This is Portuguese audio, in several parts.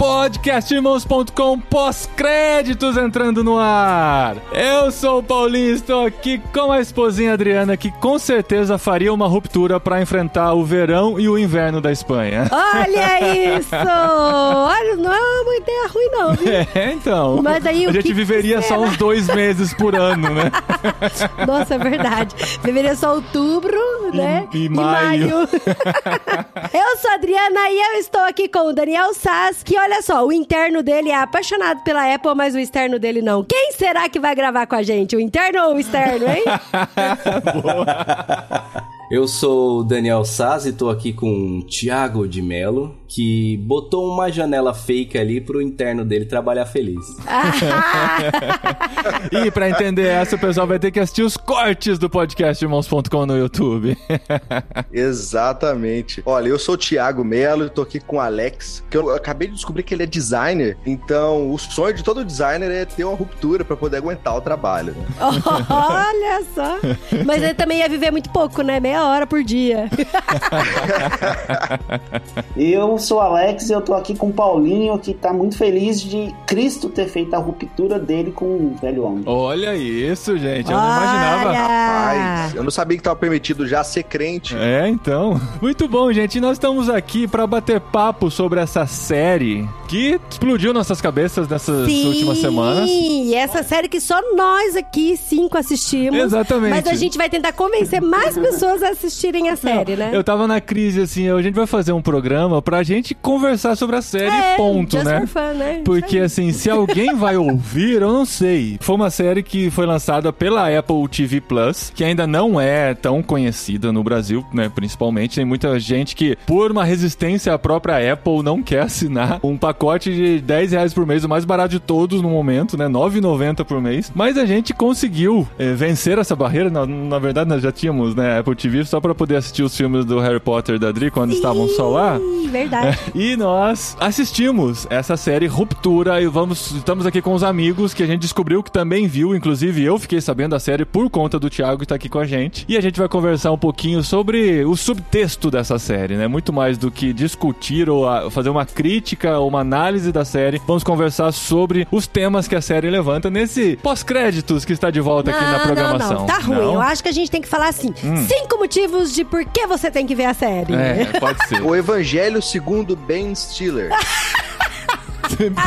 Podcastirmãos.com pós-créditos entrando no ar. Eu sou o Paulinho, estou aqui com a esposinha Adriana, que com certeza faria uma ruptura para enfrentar o verão e o inverno da Espanha. Olha isso! Olha, não é uma ideia ruim, não, viu? É, então. Mas aí a gente que viveria que só uns dois meses por ano, né? Nossa, é verdade. Deveria só outubro, né? e maio. eu sou a Adriana e eu estou aqui com o Daniel Sass, que olha só, o interno dele é apaixonado pela Apple, mas o externo dele não. Quem será que vai gravar com a gente? O interno ou o externo, hein? Eu sou o Daniel Saz e tô aqui com o Thiago de Melo, que botou uma janela fake ali pro interno dele trabalhar feliz. E pra entender essa, o pessoal vai ter que assistir os cortes do podcast Irmãos.com no YouTube. Exatamente. Olha, eu sou o Thiago Melo e tô aqui com o Alex, que eu acabei de descobrir que ele é designer. Então, o sonho de todo designer é ter uma ruptura pra poder aguentar o trabalho. Né? olha só. Mas ele também ia viver muito pouco, né? Meia hora por dia. Eu sou o Alex e eu tô aqui com o Paulinho, que tá muito feliz de Cristo ter feito a ruptura dele com o velho homem. Olha isso, gente. Eu não imaginava. Olha! Rapaz, eu não sabia que tava permitido já ser crente. É, então. Muito bom, gente. Nós estamos aqui pra bater papo sobre essa série que explodiu nossas cabeças nessas Sim, últimas semanas. e essa série que só nós aqui, cinco, assistimos. Exatamente. Mas a gente vai tentar convencer mais pessoas a assistirem a série, né? Eu tava na crise, assim, a gente vai fazer um programa pra gente conversar sobre a série, é, ponto, just né? for fun, né? Porque, assim, se alguém vai ouvir, eu não sei. Foi uma série que foi lançada pela Apple TV Plus, que ainda não é tão conhecida no Brasil, né? Principalmente. Tem muita gente que, por uma resistência à própria Apple, não quer assinar um pacote de 10 reais por mês, o mais barato de todos no momento, né? 9,90 por mês. Mas a gente conseguiu eh, vencer essa barreira. Na, na verdade, nós já tínhamos, né, Apple TV só pra poder assistir os filmes do Harry Potter e da Dri quando estavam só lá. Verdade. E nós assistimos essa série Ruptura e vamos estamos aqui com os amigos que a gente descobriu que também viu, inclusive eu fiquei sabendo da série por conta do Thiago que tá aqui com a gente. E a gente vai conversar um pouquinho sobre o subtexto dessa série, né? Muito mais do que discutir ou fazer uma crítica ou uma análise da série. Vamos conversar sobre os temas que a série levanta nesse pós-créditos que está de volta aqui na programação. Não, não, tá ruim. Não? Eu acho que a gente tem que falar assim: cinco motivos de por que você tem que ver a série. É, pode ser. O Evangelho segundo Ben Stiller.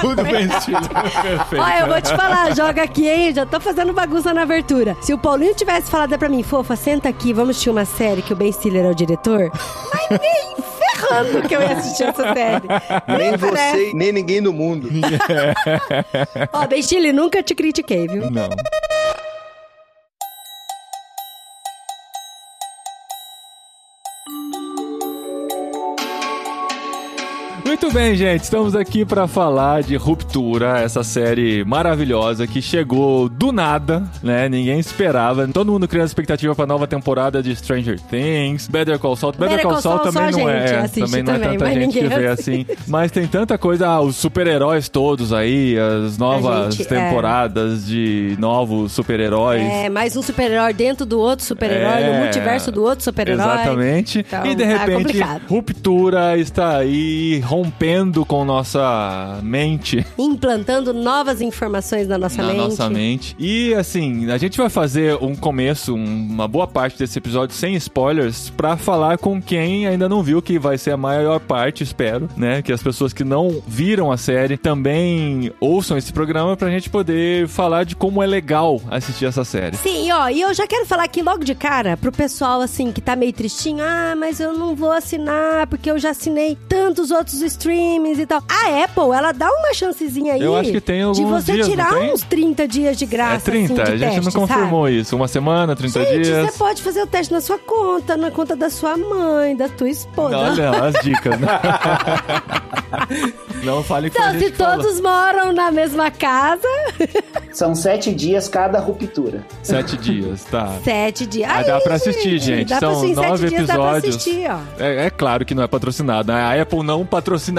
Tudo bem, estilo. Perfeito. Olha, eu vou te falar, joga aqui, hein? Já tô fazendo bagunça na abertura. Se o Paulinho tivesse falado pra mim, fofa, senta aqui, vamos assistir uma série que o Ben Stiller é o diretor, mas nem ferrando que eu ia assistir essa série. Nem parece. você, nem ninguém no mundo. Ó, Ben Stiller, nunca te critiquei, viu? Não. Bem, gente. Estamos aqui para falar de Ruptura, essa série maravilhosa que chegou do nada, né? Ninguém esperava. Todo mundo criando expectativa para nova temporada de Stranger Things, Better Call Saul. Better, Better Call Call Saul também não é, assiste também não é também, tanta gente que vê assim. Mas tem tanta coisa, ah, os super-heróis todos aí, as novas gente, é. temporadas de novos super-heróis. É, mais um super-herói dentro do outro super-herói, É, no multiverso do outro super-herói. Exatamente. Então, e de tá repente, ruptura está aí rompendo com nossa mente. Implantando novas informações na nossa na mente. nossa mente. E assim, a gente vai fazer um começo, um- uma boa parte desse episódio sem spoilers, pra falar com quem ainda não viu, que vai ser a maior parte, espero, né? Que as pessoas que não viram a série também ouçam esse programa pra gente poder falar de como é legal assistir essa série. Sim, ó, e eu já quero falar aqui logo de cara pro pessoal assim que tá meio tristinho, ah, mas eu não vou assinar porque eu já assinei tantos outros streamings e tal. A Apple, ela dá uma chancezinha aí. Eu acho que tem de alguns você dias, tirar uns 30 dias de graça. é 30, assim, de a gente teste, não confirmou isso. Uma semana, 30 Sabe? Gente, dias. você pode fazer o teste na sua conta, na conta da sua mãe, da tua esposa. Olha as dicas. né? Não fale com a Então, se fala. todos moram na mesma casa, São sete dias cada ruptura. Sete dias, tá. Sete dias. Ah, Aí, dá pra assistir, gente. Dá pra São assistir, nove sete dias dá pra episódios. assistir, ó. É, é claro que não é patrocinado. né? A Apple não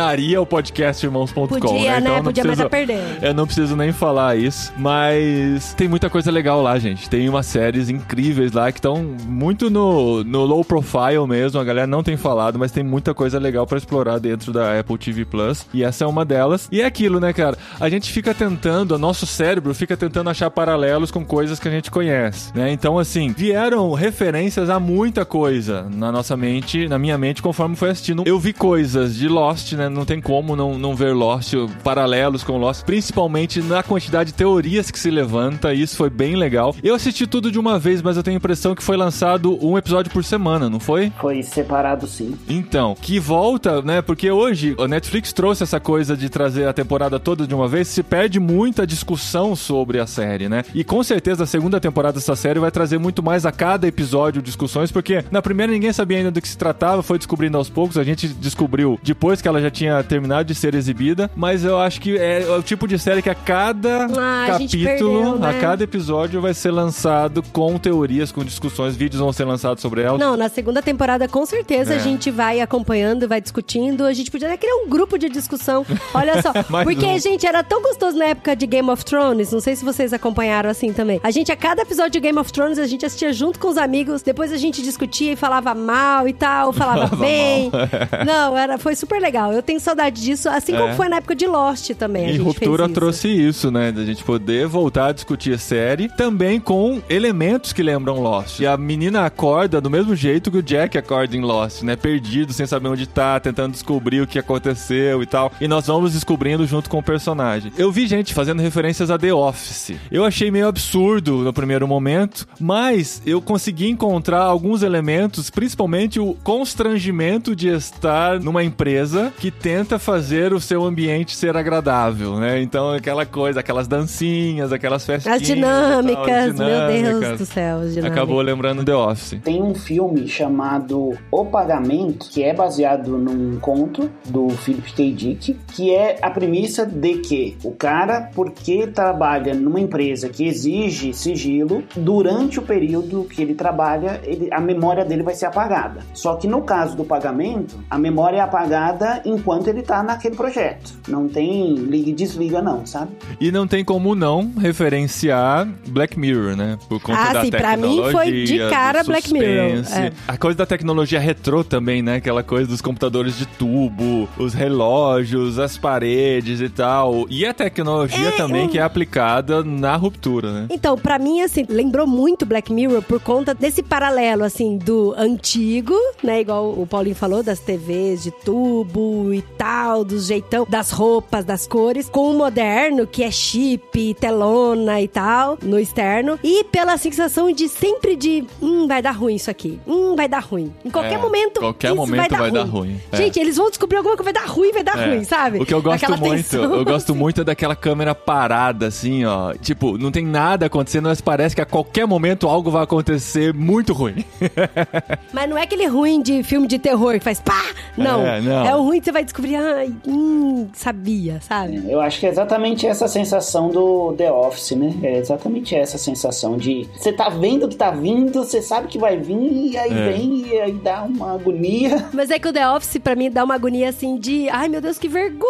patrocinaria o podcast irmãos.com. Podia, né? Então não Podia, mas tá perdendo. Eu não preciso nem falar isso, mas tem muita coisa legal lá, gente. Tem umas séries incríveis lá que estão muito no, no low profile mesmo. A galera não tem falado, mas tem muita coisa legal pra explorar dentro da Apple TV Plus. E essa é uma delas. E é aquilo, né, cara? A gente fica tentando, o nosso cérebro fica tentando achar paralelos com coisas que a gente conhece, né? Então, assim, vieram referências a muita coisa na nossa mente, na minha mente, conforme foi assistindo. Eu vi coisas de Lost, né? Não tem como não, não ver Lost, paralelos com Lost, principalmente na quantidade de teorias que se levanta. Isso foi bem legal. Eu assisti tudo de uma vez, mas eu tenho a impressão que foi lançado um episódio por semana, não foi? Foi separado sim. Então, que volta, né? Porque hoje a Netflix trouxe essa coisa de trazer a temporada toda de uma vez, se perde muita discussão sobre a série, né? E com certeza a segunda temporada dessa série vai trazer muito mais a cada episódio discussões, porque na primeira ninguém sabia ainda do que se tratava, foi descobrindo aos poucos, a gente descobriu depois que ela já tinha terminado de ser exibida, mas eu acho que é o tipo de série que a cada Ah, a capítulo, perdeu, né? a cada episódio vai ser lançado com teorias, com discussões, vídeos vão ser lançados sobre ela. Não, na segunda temporada, com certeza, É. a gente vai acompanhando, vai discutindo. A gente podia até criar um grupo de discussão. Olha só. Porque, um. gente, era tão gostoso na época de Game of Thrones. Não sei se vocês acompanharam assim também. A gente, a cada episódio de Game of Thrones, a gente assistia junto com os amigos. Depois a gente discutia e falava mal e tal, falava Falava bem. Não, era, foi super legal. Eu tenho saudade disso, assim como É. foi na época de Lost também. a E gente Ruptura fez isso. trouxe isso, né? Da gente poder voltar a discutir a série, também com elementos que lembram Lost. E a menina acorda do mesmo jeito que o Jack acorda em Lost, né? Perdido, sem saber onde tá, tentando descobrir o que aconteceu e tal. E nós vamos descobrindo junto com o personagem. Eu vi gente fazendo referências a The Office. Eu achei meio absurdo no primeiro momento, mas eu consegui encontrar alguns elementos, principalmente o constrangimento de estar numa empresa que tenta fazer o seu ambiente ser agradável, né? Então, aquela coisa, aquelas dancinhas, aquelas festinhas. As e tal, dinâmicas, as meu Deus dinâmicas. do céu, as dinâmicas. Acabou lembrando The Office. Tem um filme chamado O Pagamento, que é baseado num conto do Philip K. Dick, que é a premissa de que o cara, porque trabalha numa empresa que exige sigilo, durante o período que ele trabalha, ele- a memória dele vai ser apagada. Só que no caso do pagamento, a memória é apagada enquanto ele tá naquele projeto. Não tem liga e desliga não, sabe? E não tem como não referenciar Black Mirror, né? Por conta Ah, da sim, pra mim tecnologia, foi de cara do Black Mirror, suspense. é. A coisa da tecnologia retrô também, né? Aquela coisa dos computadores de tubo, os relógios, as paredes e tal. E a tecnologia também um- que é aplicada na ruptura, né? Então, pra mim, assim, lembrou muito Black Mirror por conta desse paralelo, assim, do antigo, né? Igual o Paulinho falou, das TVs de tubo e tal, do jeitão, das roupas, das cores, com o moderno, que é chip, telona e tal, no externo. E pela sensação de sempre de, hum, vai dar ruim isso aqui. Hum, vai dar ruim. Em qualquer É, momento, qualquer momento vai dar ruim. É. Gente, eles vão descobrir alguma coisa, vai dar ruim, vai dar É. ruim, sabe? O que eu gosto Aquela muito, tensão, eu gosto assim. muito é daquela câmera parada, assim, ó. Tipo, não tem nada acontecendo, mas parece que a qualquer momento algo vai acontecer muito ruim. Mas não é aquele ruim de filme de terror que faz pá! Não. É, não. É o ruim que você vai descobrir, ai, hum, sabia, sabe? Eu acho que é exatamente essa sensação do The Office, né? É exatamente essa sensação de você tá vendo que tá vindo, você sabe que vai vir, e aí É. vem e aí dá uma agonia. Mas é que o The Office, pra mim, dá uma agonia assim de, ai meu Deus, que vergonha!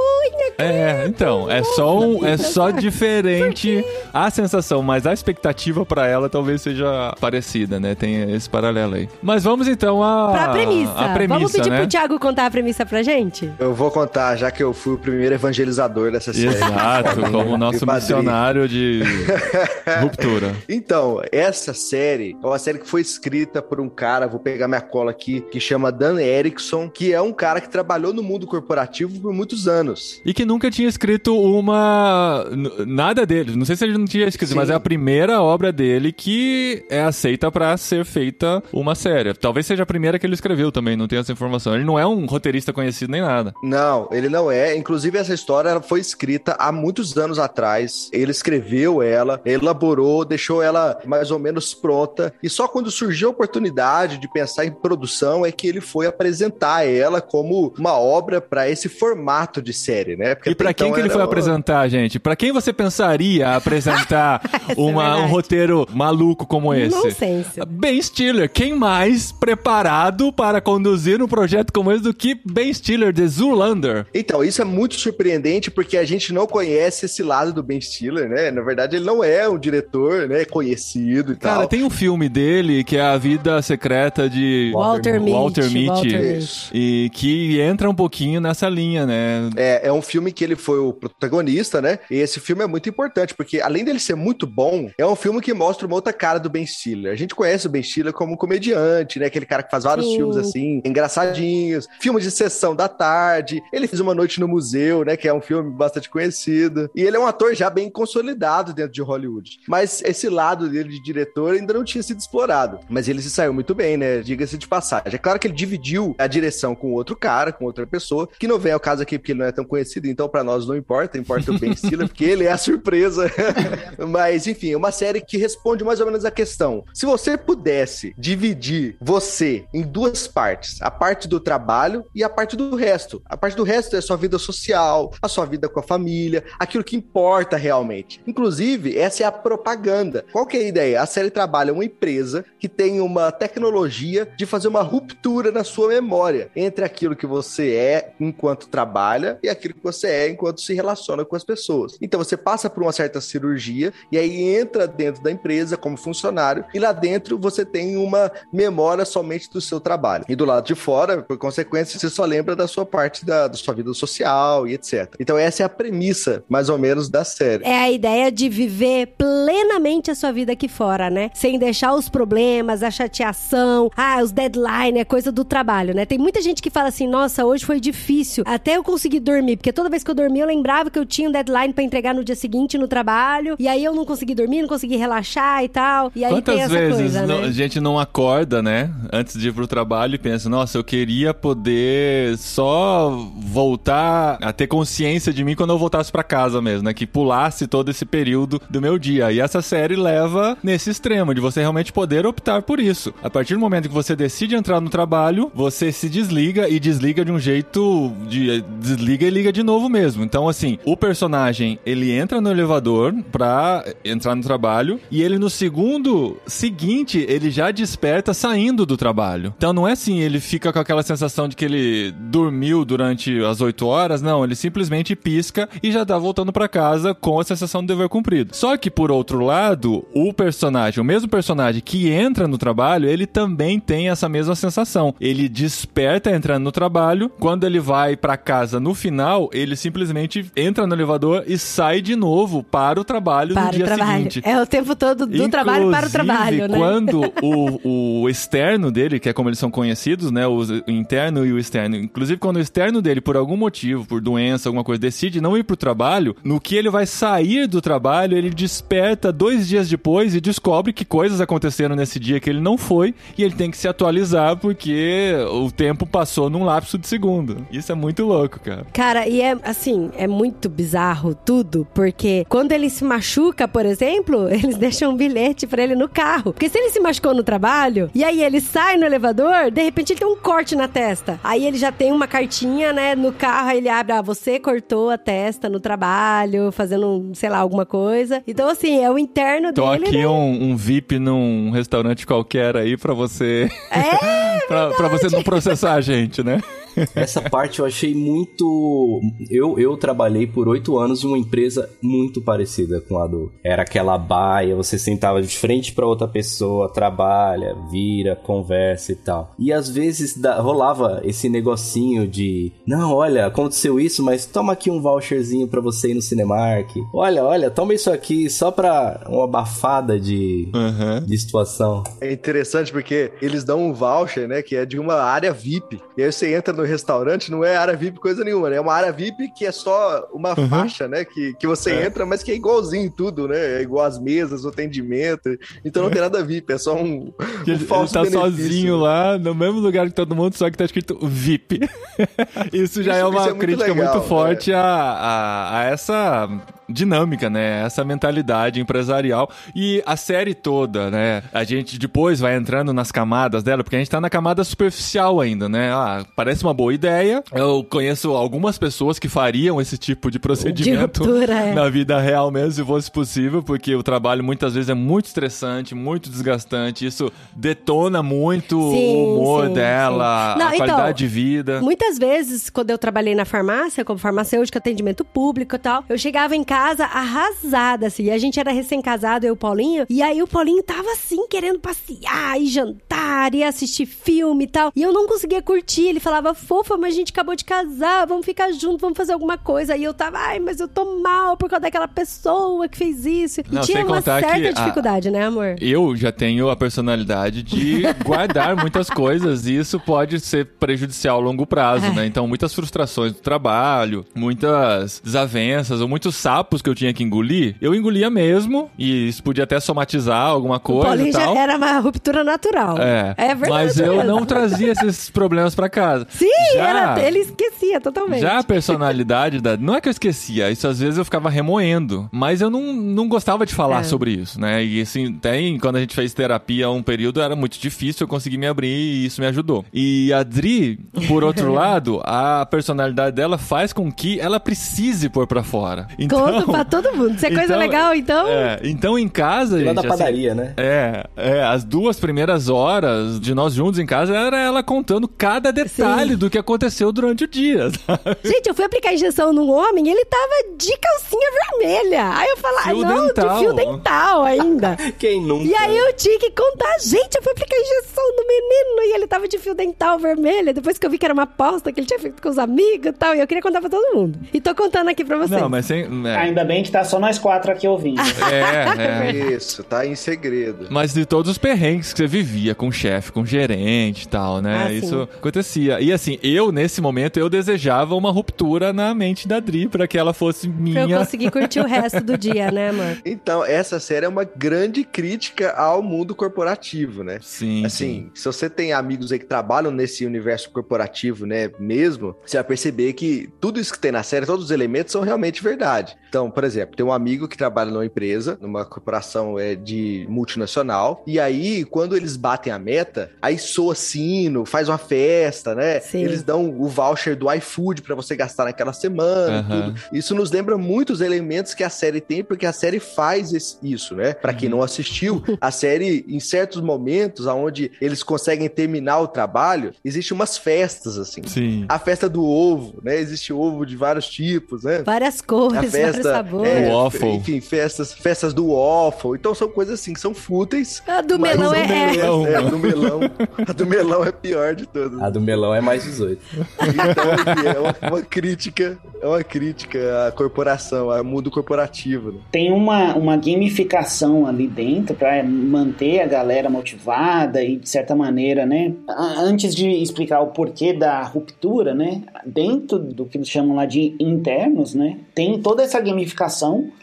É, então, é só um, é só diferente a sensação, mas a expectativa pra ela talvez seja parecida, né? Tem esse paralelo aí. Mas vamos então a Pra premissa. a premissa, Vamos pedir né? pro Thiago contar a premissa pra gente? Eu vou contar, já que eu fui o primeiro evangelizador dessa série. Exato, como nosso missionário de ruptura. Então, essa série é uma série que foi escrita por um cara, vou pegar minha cola aqui, que chama Dan Erickson, que é um cara que trabalhou no mundo corporativo por muitos anos. E que nunca tinha escrito uma. nada dele. Não sei se ele não tinha escrito, Sim. mas é a primeira obra dele que é aceita pra ser feita uma série. Talvez seja a primeira que ele escreveu também, não tenho essa informação. Ele não é um roteirista conhecido nem nada. Não, ele não é. Inclusive, essa história foi escrita há muitos anos atrás. Ele escreveu ela, elaborou, deixou ela mais ou menos pronta. E só quando surgiu a oportunidade de pensar em produção é que ele foi apresentar ela como uma obra para esse formato de série, né? Porque E pra até quem então que ele foi uma- apresentar, gente? Pra quem você pensaria apresentar uma, um verdade. roteiro maluco como esse? Nonsense. Ben Stiller, quem mais preparado para conduzir um projeto como esse do que Ben Stiller de Zoolander? Então, isso é muito surpreendente porque a gente não conhece esse lado do Ben Stiller, né? Na verdade, ele não é um diretor, né, conhecido e Cara, tal. tem um filme dele que é A Vida Secreta de Walter Mitty. Walter Mitty. Walter. E que entra um pouquinho nessa linha, né? É, é um filme que ele foi o protagonista, né? E esse filme é muito importante, porque além dele ser muito bom, é um filme que mostra uma outra cara do Ben Stiller. A gente conhece o Ben Stiller como um comediante, né? Aquele cara que faz vários Sim. filmes assim, engraçadinhos, filmes de sessão da tarde. Ele fez Uma Noite no Museu, né? Que é um filme bastante conhecido. E ele é um ator já bem consolidado dentro de Hollywood. Mas esse lado dele de diretor ainda não tinha sido explorado. Mas ele se saiu muito bem, né? Diga-se de passagem. É claro que ele dividiu a direção com outro cara, com outra pessoa, que não vem ao caso aqui porque ele não é tão conhecido, então pra nós não importa, importa o Ben Stiller, porque ele é a surpresa. Mas, enfim, é uma série que responde mais ou menos a questão. Se você pudesse dividir você em duas partes, a parte do trabalho e a parte do resto. A parte do resto é a sua vida social, a sua vida com a família, aquilo que importa realmente. Inclusive, essa é a propaganda. Qual que é a ideia? A série trabalha uma empresa que tem uma tecnologia de fazer uma ruptura na sua memória entre aquilo que você é enquanto trabalha e aquilo que você é enquanto se relaciona com as pessoas. Então você passa por uma certa cirurgia e aí entra dentro da empresa como funcionário e lá dentro você tem uma memória somente do seu trabalho. E do lado de fora, por consequência, você só lembra da sua parte da, da sua vida social e etc. Então essa é a premissa, mais ou menos, da série. É a ideia de viver plenamente a sua vida aqui fora, né? Sem deixar os problemas, a chateação, ah, os deadlines, é coisa do trabalho, né? Tem muita gente que fala assim: nossa, hoje foi difícil até eu conseguir dormir, porque toda vez que eu dormia eu lembrava que eu tinha um deadline pra entregar no dia seguinte no trabalho, e aí eu não consegui dormir, não consegui relaxar e tal. E aí Quantas tem essa vezes coisa, não- né? a gente não acorda, né? Antes de ir pro trabalho e pensa, nossa, eu queria poder só voltar a ter consciência de mim quando eu voltasse pra casa mesmo, né? Que pulasse todo esse período do meu dia. E essa série leva nesse extremo, de você realmente poder optar por isso. A partir do momento que você decide entrar no trabalho, você se desliga e desliga de um jeito de desliga e liga de novo mesmo. Então, assim, o personagem, ele entra no elevador pra entrar no trabalho e ele no segundo seguinte, ele já desperta saindo do trabalho. Então não é assim, ele fica com aquela sensação de que ele dormiu durante as 8 horas, não, ele simplesmente pisca e já tá voltando pra casa com a sensação do dever cumprido. Só que por outro lado, o personagem, o mesmo personagem que entra no trabalho, ele também tem essa mesma sensação. Ele desperta entrando no trabalho, quando ele vai pra casa no final, ele simplesmente entra no elevador e sai de novo para o trabalho Para no o dia trabalho. seguinte. É o tempo todo do trabalho para o trabalho, né? quando o, o externo dele, que é como eles são conhecidos, né? O, o interno e o externo. Inclusive, quando o externo dele, por algum motivo, por doença, alguma coisa, decide não ir pro trabalho, no que ele vai sair do trabalho, ele desperta dois dias depois e descobre que coisas aconteceram nesse dia que ele não foi e ele tem que se atualizar porque o tempo passou num lapso de segundo. Isso é muito louco, cara. Cara, e é assim, é muito bizarro tudo, porque quando ele se machuca, por exemplo, eles deixam um bilhete pra ele no carro. Porque se ele se machucou no trabalho, e aí ele sai no elevador, de repente ele tem um corte na testa. Aí ele já tem uma cartinha, né, no carro, aí ele abre, ah, você cortou a testa no trabalho, fazendo, sei lá, alguma coisa. Então, assim, é o interno Tô dele, aqui né? um, um VIP num restaurante qualquer aí pra você. É, pra, pra você não processar a gente, né? Essa parte eu achei muito. Eu, eu trabalhei por oito anos em uma empresa muito parecida com a do. Era aquela baia, você sentava de frente pra outra pessoa, trabalha, vira, conversa e tal. E às vezes da- rolava esse negocinho de: não, olha, aconteceu isso, mas toma aqui um voucherzinho pra você ir no Cinemark. Olha, olha, toma isso aqui só pra uma abafada de, Aham. de situação. É interessante porque eles dão um voucher, né, que é de uma área VIP. E aí você entra no restaurante, não é área VIP coisa nenhuma, né? É uma área VIP que é só uma faixa, né, que, que você entra, mas que é igualzinho em tudo, né? É igual as mesas, o atendimento. Então não tem nada VIP, é só um, Que um ele, ele falso tá benefício. sozinho lá, no mesmo lugar que todo mundo, só que tá escrito VIP. isso já Isso- é uma é muito crítica legal, muito forte a, a, a essa dinâmica, né? Essa mentalidade empresarial. E a série toda, né? A gente depois vai entrando nas camadas dela, porque a gente tá na camada superficial ainda, né? Ah, parece uma boa ideia. Eu conheço algumas pessoas que fariam esse tipo de procedimento ruptura, é. na vida real mesmo, se fosse possível, porque o trabalho muitas vezes é muito estressante, muito desgastante. Isso detona muito Sim, o humor sim, dela, sim. Não, a então, qualidade de vida. Muitas vezes, quando eu trabalhei na farmácia, como farmacêutica, atendimento público e tal, eu chegava em casa arrasada, assim. E a gente era recém-casado, eu e o Paulinho. E aí o Paulinho tava assim, querendo passear e jantar e assistir filme e tal. E eu não conseguia curtir. Ele falava, fofa, mas a gente acabou de casar, vamos ficar juntos, vamos fazer alguma coisa. E eu tava, ai, mas eu tô mal por causa daquela pessoa que fez isso. E Não, tinha uma certa que a- dificuldade, né, amor? Eu já tenho a personalidade de guardar muitas coisas e isso pode ser prejudicial a longo prazo, É. né? Então, muitas frustrações do trabalho, muitas desavenças ou muitos sapos que eu tinha que engolir, eu engolia mesmo e isso podia até somatizar alguma O coisa Paulinho e já tal. era uma ruptura natural. É, verdade. mas eu mesmo. não trazia esses problemas pra casa. Sim, Já- era, ele esquecia totalmente. Já a personalidade da. Não é que eu esquecia, isso às vezes eu ficava remoendo. Mas eu não, não gostava de falar É. sobre isso, né? E assim, tem, quando a gente fez terapia um período, era muito difícil eu conseguir me abrir e isso me ajudou. E a Dri, por outro lado, a personalidade dela faz com que ela precise pôr pra fora. Então, Conta pra todo mundo. Isso é coisa então- legal, então. É, então em casa, Lá gente. da assim, padaria, né? é, é, as duas primeiras horas de nós juntos em casa era ela contando cada detalhe Sim. do que aconteceu durante o dia. sabe? Gente, eu fui aplicar injeção num homem e ele tava de calcinha vermelha. Aí eu falei, Fio não, dental. de fio dental ainda. Quem nunca? E aí eu tinha que contar, gente, eu fui aplicar injeção no menino e ele tava de fio dental vermelho. Depois que eu vi que era uma aposta que ele tinha feito com os amigos e tal. E eu queria contar pra todo mundo. E tô contando aqui pra vocês. Não, mas sem. é, Ainda bem que tá só nós quatro aqui ouvindo. é, é. Isso, tá em segredo. Mas de todos os perrengues que você vivia com o chefe, com o gerente e tal, né? Ah, sim. Isso acontecia. E assim, eu, nesse momento, eu desejava uma ruptura na mente da Dri pra que ela fosse Pra eu minha. conseguir curtir o resto do dia, né, amor? Então, essa série é uma grande crítica ao mundo corporativo, né? Sim. Assim, se você tem amigos aí que trabalham nesse universo corporativo, né, mesmo, você vai perceber que tudo isso que tem na série, todos os elementos são realmente verdade. Então, por exemplo, tem um amigo que trabalha numa empresa, numa corporação é, de multinacional, e aí, quando eles batem a meta, aí soa sino, faz uma festa, né? Sim. Eles dão o voucher do iFood pra você gastar naquela semana, Aham. tudo. Isso nos lembra muitos elementos que a série tem, porque a série faz esse- isso, né? Pra quem não assistiu, a série, em certos momentos, onde eles conseguem terminar o trabalho, existe umas festas, assim. Sim. A festa do ovo, né? Existe ovo de vários tipos, né? Várias A cores, vários festa, sabores. é, O waffle. enfim, festas, festas do waffle. Então são coisas assim que são fúteis. A do melão é- é. melões, é, a do melão. A do melão é pior de todas. A do melão é mais 18. Então, é uma, uma crítica, é uma crítica à corporação, ao mundo corporativo. Né? Tem uma, uma gamificação ali dentro pra manter a galera motivada e, de certa maneira, né? Antes de explicar o porquê da ruptura, né? Dentro do que eles chamam lá de internos, né? Tem toda essa gamificação,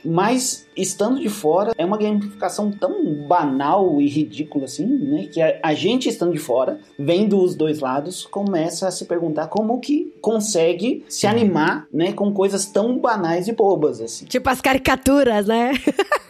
mas estando de fora, é uma gamificação tão banal e ridícula assim, né? Que a, a gente estando de fora, vendo os dois lados, começa a se perguntar como que consegue se animar, né? Com coisas tão banais e bobas, assim. Tipo as caricaturas, né?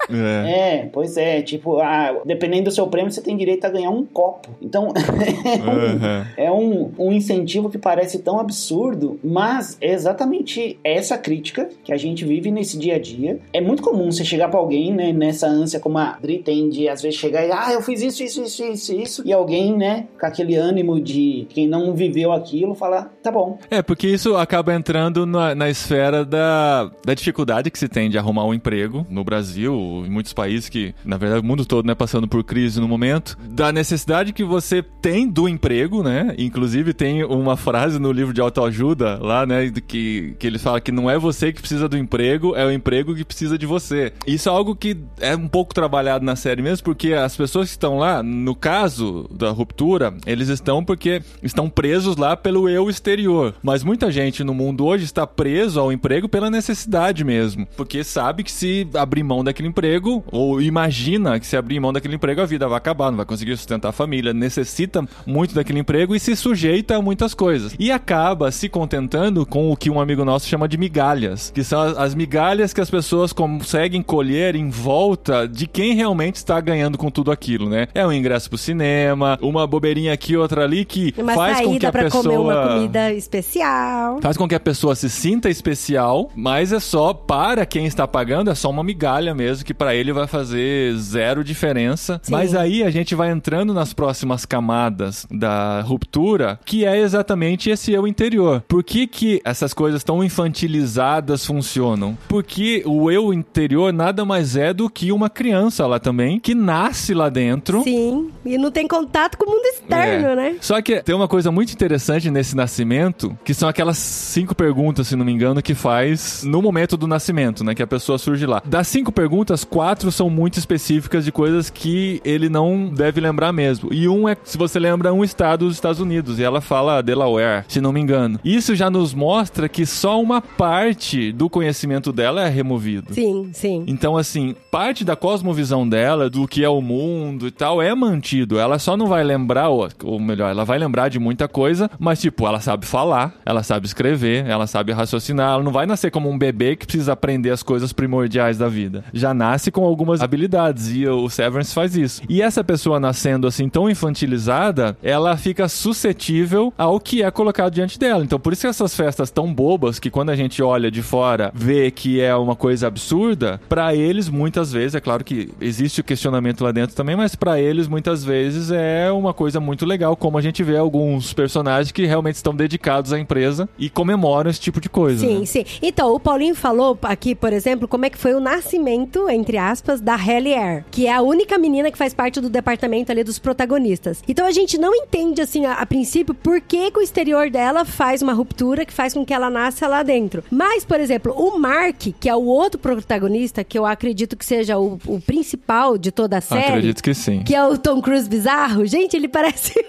É. É, pois é, tipo, ah, dependendo do seu prêmio, você tem direito a ganhar um copo. Então, Aham. é um, um incentivo que parece tão absurdo, mas é exatamente essa crítica que a gente vive nesse dia a dia. É muito comum você chegar pra alguém, né, nessa ânsia como a Dri tem de às vezes chegar e, ah, eu fiz isso, isso, isso, isso, isso, e alguém, né, com aquele ânimo de quem não viveu aquilo, falar, tá bom. É, porque isso acaba entrando na, na esfera da, da dificuldade que se tem de arrumar um emprego no Brasil, em muitos países que, na verdade, o mundo todo, né, passando por crise no momento, da necessidade que você tem do emprego, né? Inclusive tem uma frase no livro de autoajuda lá, né, que, que ele fala que não é você que precisa do emprego, é o emprego que precisa de você. Isso é algo que é um pouco trabalhado na série mesmo, porque as pessoas que estão lá, no caso da ruptura, eles estão porque estão presos lá pelo eu exterior. Mas muita gente no mundo hoje está preso ao emprego pela necessidade mesmo. Porque sabe que se abrir mão daquele emprego, ou imagina que se abrir mão daquele emprego, a vida vai acabar, não vai conseguir sustentar a família, necessita muito daquele emprego e se sujeita a muitas coisas. E acaba se contentando com o que um amigo nosso chama de migalhas, que são as, as migalhas que as pessoas conseguem colher em volta de quem realmente está ganhando com tudo aquilo, né? É um ingresso pro cinema, uma bobeirinha aqui, outra ali, que Uma faz com que a pra pessoa... comer uma comida especial. Faz com que a pessoa se sinta especial, mas é só para quem está pagando, é só uma migalha mesmo, que para ele vai fazer zero diferença. Sim. Mas aí a gente vai entrando nas próximas camadas da ruptura, que é exatamente esse eu interior. Por que, que essas coisas tão infantilizadas funcionam? Porque o eu interior nada mais é do que uma criança lá também, que nasce lá dentro. Sim, e não tem contato com o mundo externo, É. né? Só que tem uma coisa muito interessante nesse nascimento, que são aquelas cinco perguntas, se não me engano, que faz no momento do nascimento, né? Que a pessoa surge lá. Das cinco perguntas, quatro são muito específicas de coisas que ele não deve lembrar mesmo. E um é, se você lembra, um estado dos Estados Unidos. E ela fala Delaware, se não me engano. Isso já nos mostra que só uma parte do conhecimento dela é removido. Sim, sim. Então, assim, parte da cosmovisão dela, do que é o mundo e tal, é mantido. Ela só não vai lembrar, ou, ou melhor, ela vai lembrar de muita coisa, mas, tipo, ela sabe falar, ela sabe escrever, ela sabe raciocinar. Ela não vai nascer como um bebê que precisa aprender as coisas primordiais da vida. Já nasce com algumas habilidades e o Severance faz isso. E essa pessoa nascendo assim tão infantilizada, ela fica suscetível ao que é colocado diante dela. Então, por isso que essas festas tão bobas, que quando a gente olha de fora, vê que é uma coisa absurda, pra eles muitas vezes, é claro que existe o questionamento lá dentro também, mas pra eles muitas vezes é uma coisa muito legal, como a gente vê alguns personagens que realmente estão dedicados à empresa e comemoram esse tipo de coisa. Sim, né? sim. Então, o Paulinho falou aqui, por exemplo, como é que foi o nascimento, entre aspas, da Halle Air, que é a única menina que faz parte do departamento ali dos protagonistas. Então a gente não entende, assim, a, a princípio, por que, que o exterior dela faz uma ruptura que faz com que ela nasça lá dentro. Mas, por exemplo, o Mark, que é o outro protagonista, que eu acredito que seja o, o principal de toda a série. Acredito que sim. Que é o Tom Cruise bizarro. Gente, ele parece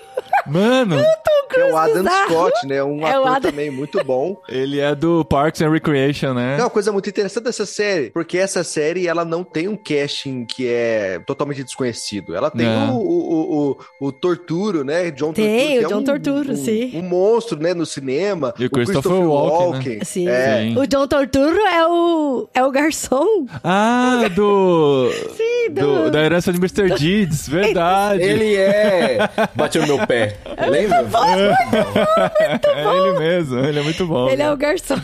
Mano, Que é o Adam bizarro. Scott, né? Um É o ator Adam- também muito bom. ele é do Parks and Recreation, né? É uma coisa muito interessante dessa série, porque essa série ela não tem um casting que é totalmente desconhecido. Ela tem o, o, o, o Torturo, né? John Tem, Torturo, que o é John um, Torturo, um, sim. Um monstro, né? No cinema. E o Christopher Walken, né? Sim. É. Sim. O John Torturo é o, é o garçom. Ah, do. Sim, do- da herança de Mr. Deeds, verdade. Ele é. Bateu no meu pé. Lembra? é ele mesmo, ele é muito bom. Ele é o garçom.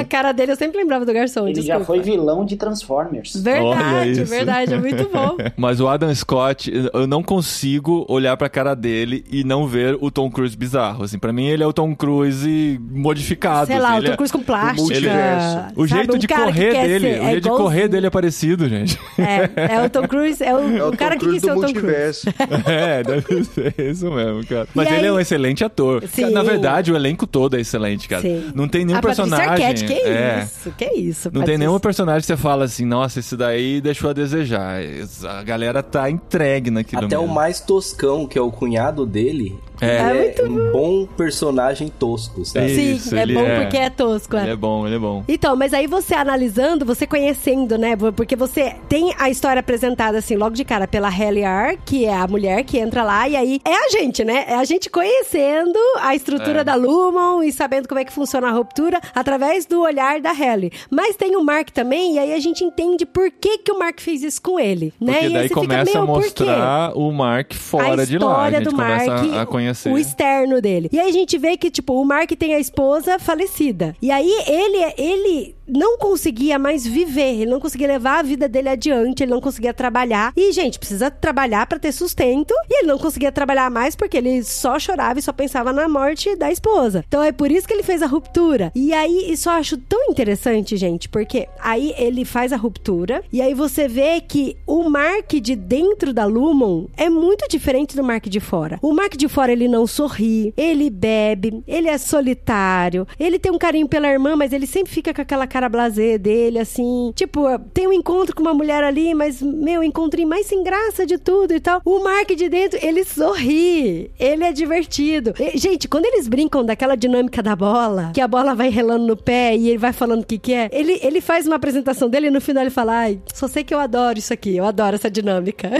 A cara dele, eu sempre lembrava do garçom. Ele desculpa. já foi vilão de Transformers. Verdade, verdade, é muito bom. Mas o Adam Scott, eu não consigo olhar pra cara dele e não ver o Tom Cruise bizarro. Assim, para mim ele é o Tom Cruise modificado. Sei lá, assim, o ele Tom é- Cruise com plástica. multiverso. O sabe? jeito Um de cara que correr dele, ser- o é jeito de correr dele é parecido, gente. É, é o Tom Cruise, é o, É o o cara Tom que Cruise quis ser o Tom Cruise. É, deve ser isso mesmo, cara. Mas E ele é aí- um excelente ator. Sim. Na verdade, o elenco todo é excelente, cara. Sim. Não tem nenhum a Patrícia personagem. Arquette, que é. isso, que isso. Não tem Patrícia. nenhum personagem que você fala assim, nossa, esse daí deixou a desejar. A galera tá entregue naquilo Até o mesmo. mais toscão, que é o cunhado dele. É. ele É muito um bom personagem tosco, sabe? Sim, Isso, é ele bom é. porque é tosco. Ele É. é bom, ele é bom. Então, mas aí você analisando, você conhecendo, né? Porque você tem a história apresentada assim, logo de cara, pela Halle R, que é a mulher que entra lá, e aí é a gente, né? É a gente conhecendo a estrutura É. da Lumon e sabendo como é que funciona a ruptura através do olhar da Halle. Mas tem o Mark também, e aí a gente entende por que, que o Mark fez isso com ele, né? Porque e aí daí começa a mostrar o Mark fora a de lá. A história gente do começa Mark, a, a conhecer. o externo dele. E aí a gente vê que, tipo, o Mark tem a esposa falecida. E aí ele, ele não conseguia mais viver, ele não conseguia levar a vida dele adiante, ele não conseguia trabalhar. E, gente, precisa trabalhar pra ter sustento. E ele não conseguia trabalhar mais porque ele só chorava e só pensava na morte da esposa. Então é por isso que ele fez a ruptura. E aí, isso eu acho tão interessante, gente, porque aí ele faz a ruptura e aí você vê que o Mark de dentro da Lumon é muito diferente do Mark de fora. O Mark de fora, ele não sorri, ele bebe, ele é solitário, ele tem um carinho pela irmã, mas ele sempre fica com aquela cara blasé dele, assim. Tipo, tem um encontro com uma mulher ali, mas, meu, encontrei mais sem graça de tudo e tal. O Mark de dentro, ele sorri, ele é divertido. E, gente, quando eles brincam daquela dinâmica da bola, que a bola vai relando no pé e ele vai falando o que que é, ele, ele faz uma apresentação dele e no final ele fala, ai, só sei que eu adoro isso aqui, eu adoro essa dinâmica.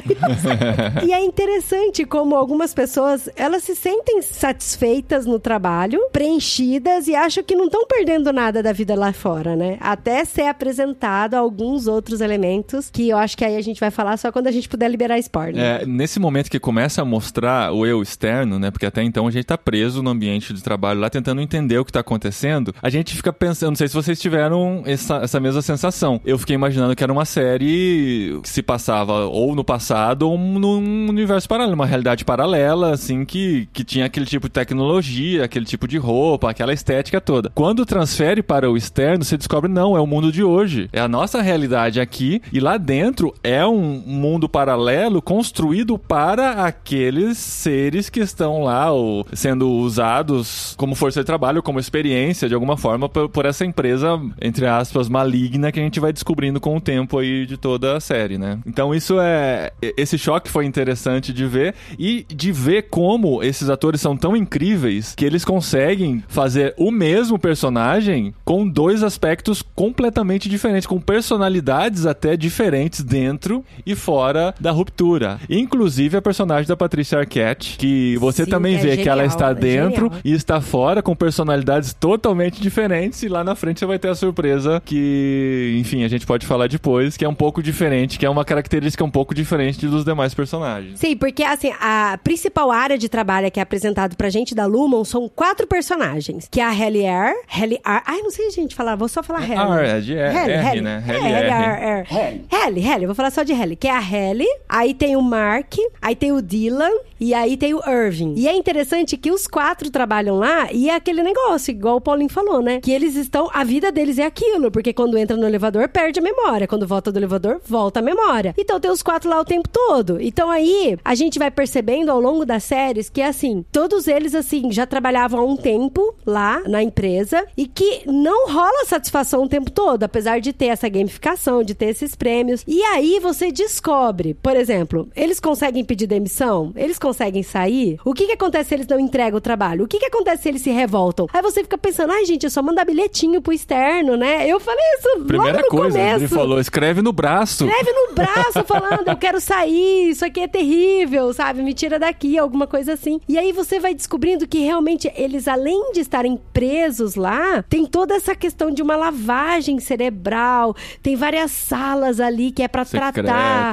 e é interessante como algumas pessoas, elas se sentem satisfeitas no trabalho, preenchidas e acham que não estão perdendo nada da vida lá fora, né? Até ser apresentado alguns outros elementos que eu acho que aí a gente vai falar só quando a gente puder liberar spoiler. É, nesse momento que começa a mostrar o eu externo, né? Porque até então a gente tá preso no ambiente de trabalho lá tentando entender o que tá acontecendo. A gente fica pensando, não sei se vocês tiveram essa, essa mesma sensação. Eu fiquei imaginando que era uma série que se passava ou no passado ou num universo paralelo, uma realidade paralela, assim, que, que tinha aquele tipo de tecnologia, aquele tipo de roupa, aquela estética toda. Quando transfere para o externo, você descobre, não, é o mundo de hoje. É a nossa realidade aqui e lá dentro é um mundo paralelo construído para aqueles seres que estão lá ou sendo usados como força de trabalho, como experiência de alguma forma por, por essa empresa, entre aspas, maligna que a gente vai descobrindo com o tempo aí de toda a série, né? Então isso é esse choque foi interessante de ver e de ver como esses atores são tão incríveis que eles conseguem fazer o mesmo personagem com dois aspectos completamente diferentes, com personalidades até diferentes dentro e fora da ruptura. Inclusive a personagem da Patrícia Arquette, que você Sim, também é vê que ela genial, está é dentro genial. e está fora com personalidades totalmente diferentes e lá na frente você vai ter a surpresa que, enfim, a gente pode falar depois, que é um pouco diferente, que é uma característica um pouco diferente dos demais personagens. Sim, porque assim, a principal área de trabalho que é apresentado pra gente da Lumon são quatro personagens. Que é a Helly Air. Helly Ar. Ai, não sei, gente, falar. Vou só falar Helly. Ah, é de R, Helly, R, Helly. né? É. Ar, Ar. Helly. Helly, Helly. Vou falar só de Helly. Que é a Helly. Aí tem o Mark. Aí tem o Dylan. E aí tem o Irving. E é interessante que os quatro trabalham lá e é aquele negócio, igual o Paulinho falou, né? Que eles estão. A vida deles é aquilo. Porque quando entra no elevador, perde a memória. Quando volta do elevador, volta a memória. Então tem os quatro lá o tempo todo. Então aí a gente vai percebendo ao longo das séries que, assim, todos eles, assim, já trabalhavam há um tempo lá na empresa e que não rola satisfação o tempo todo, apesar de ter essa gamificação, de ter esses prêmios. E aí você descobre, por exemplo, eles conseguem pedir demissão? Eles conseguem sair? O que que acontece se eles não entregam o trabalho? O que que acontece se eles se revoltam? Aí você fica pensando, ai gente, é só mandar bilhetinho pro externo, né? Eu falei isso Primeira logo no coisa, começo. ele falou, escreve no braço. Escreve no braço falando, eu quero sair, isso aqui é terrível, sabe? Me tira daqui, alguma coisa assim. E aí você vai descobrindo que realmente eles, além de estarem presos lá, tem toda essa questão de uma lavagem cerebral, tem várias salas ali que é pra tratar.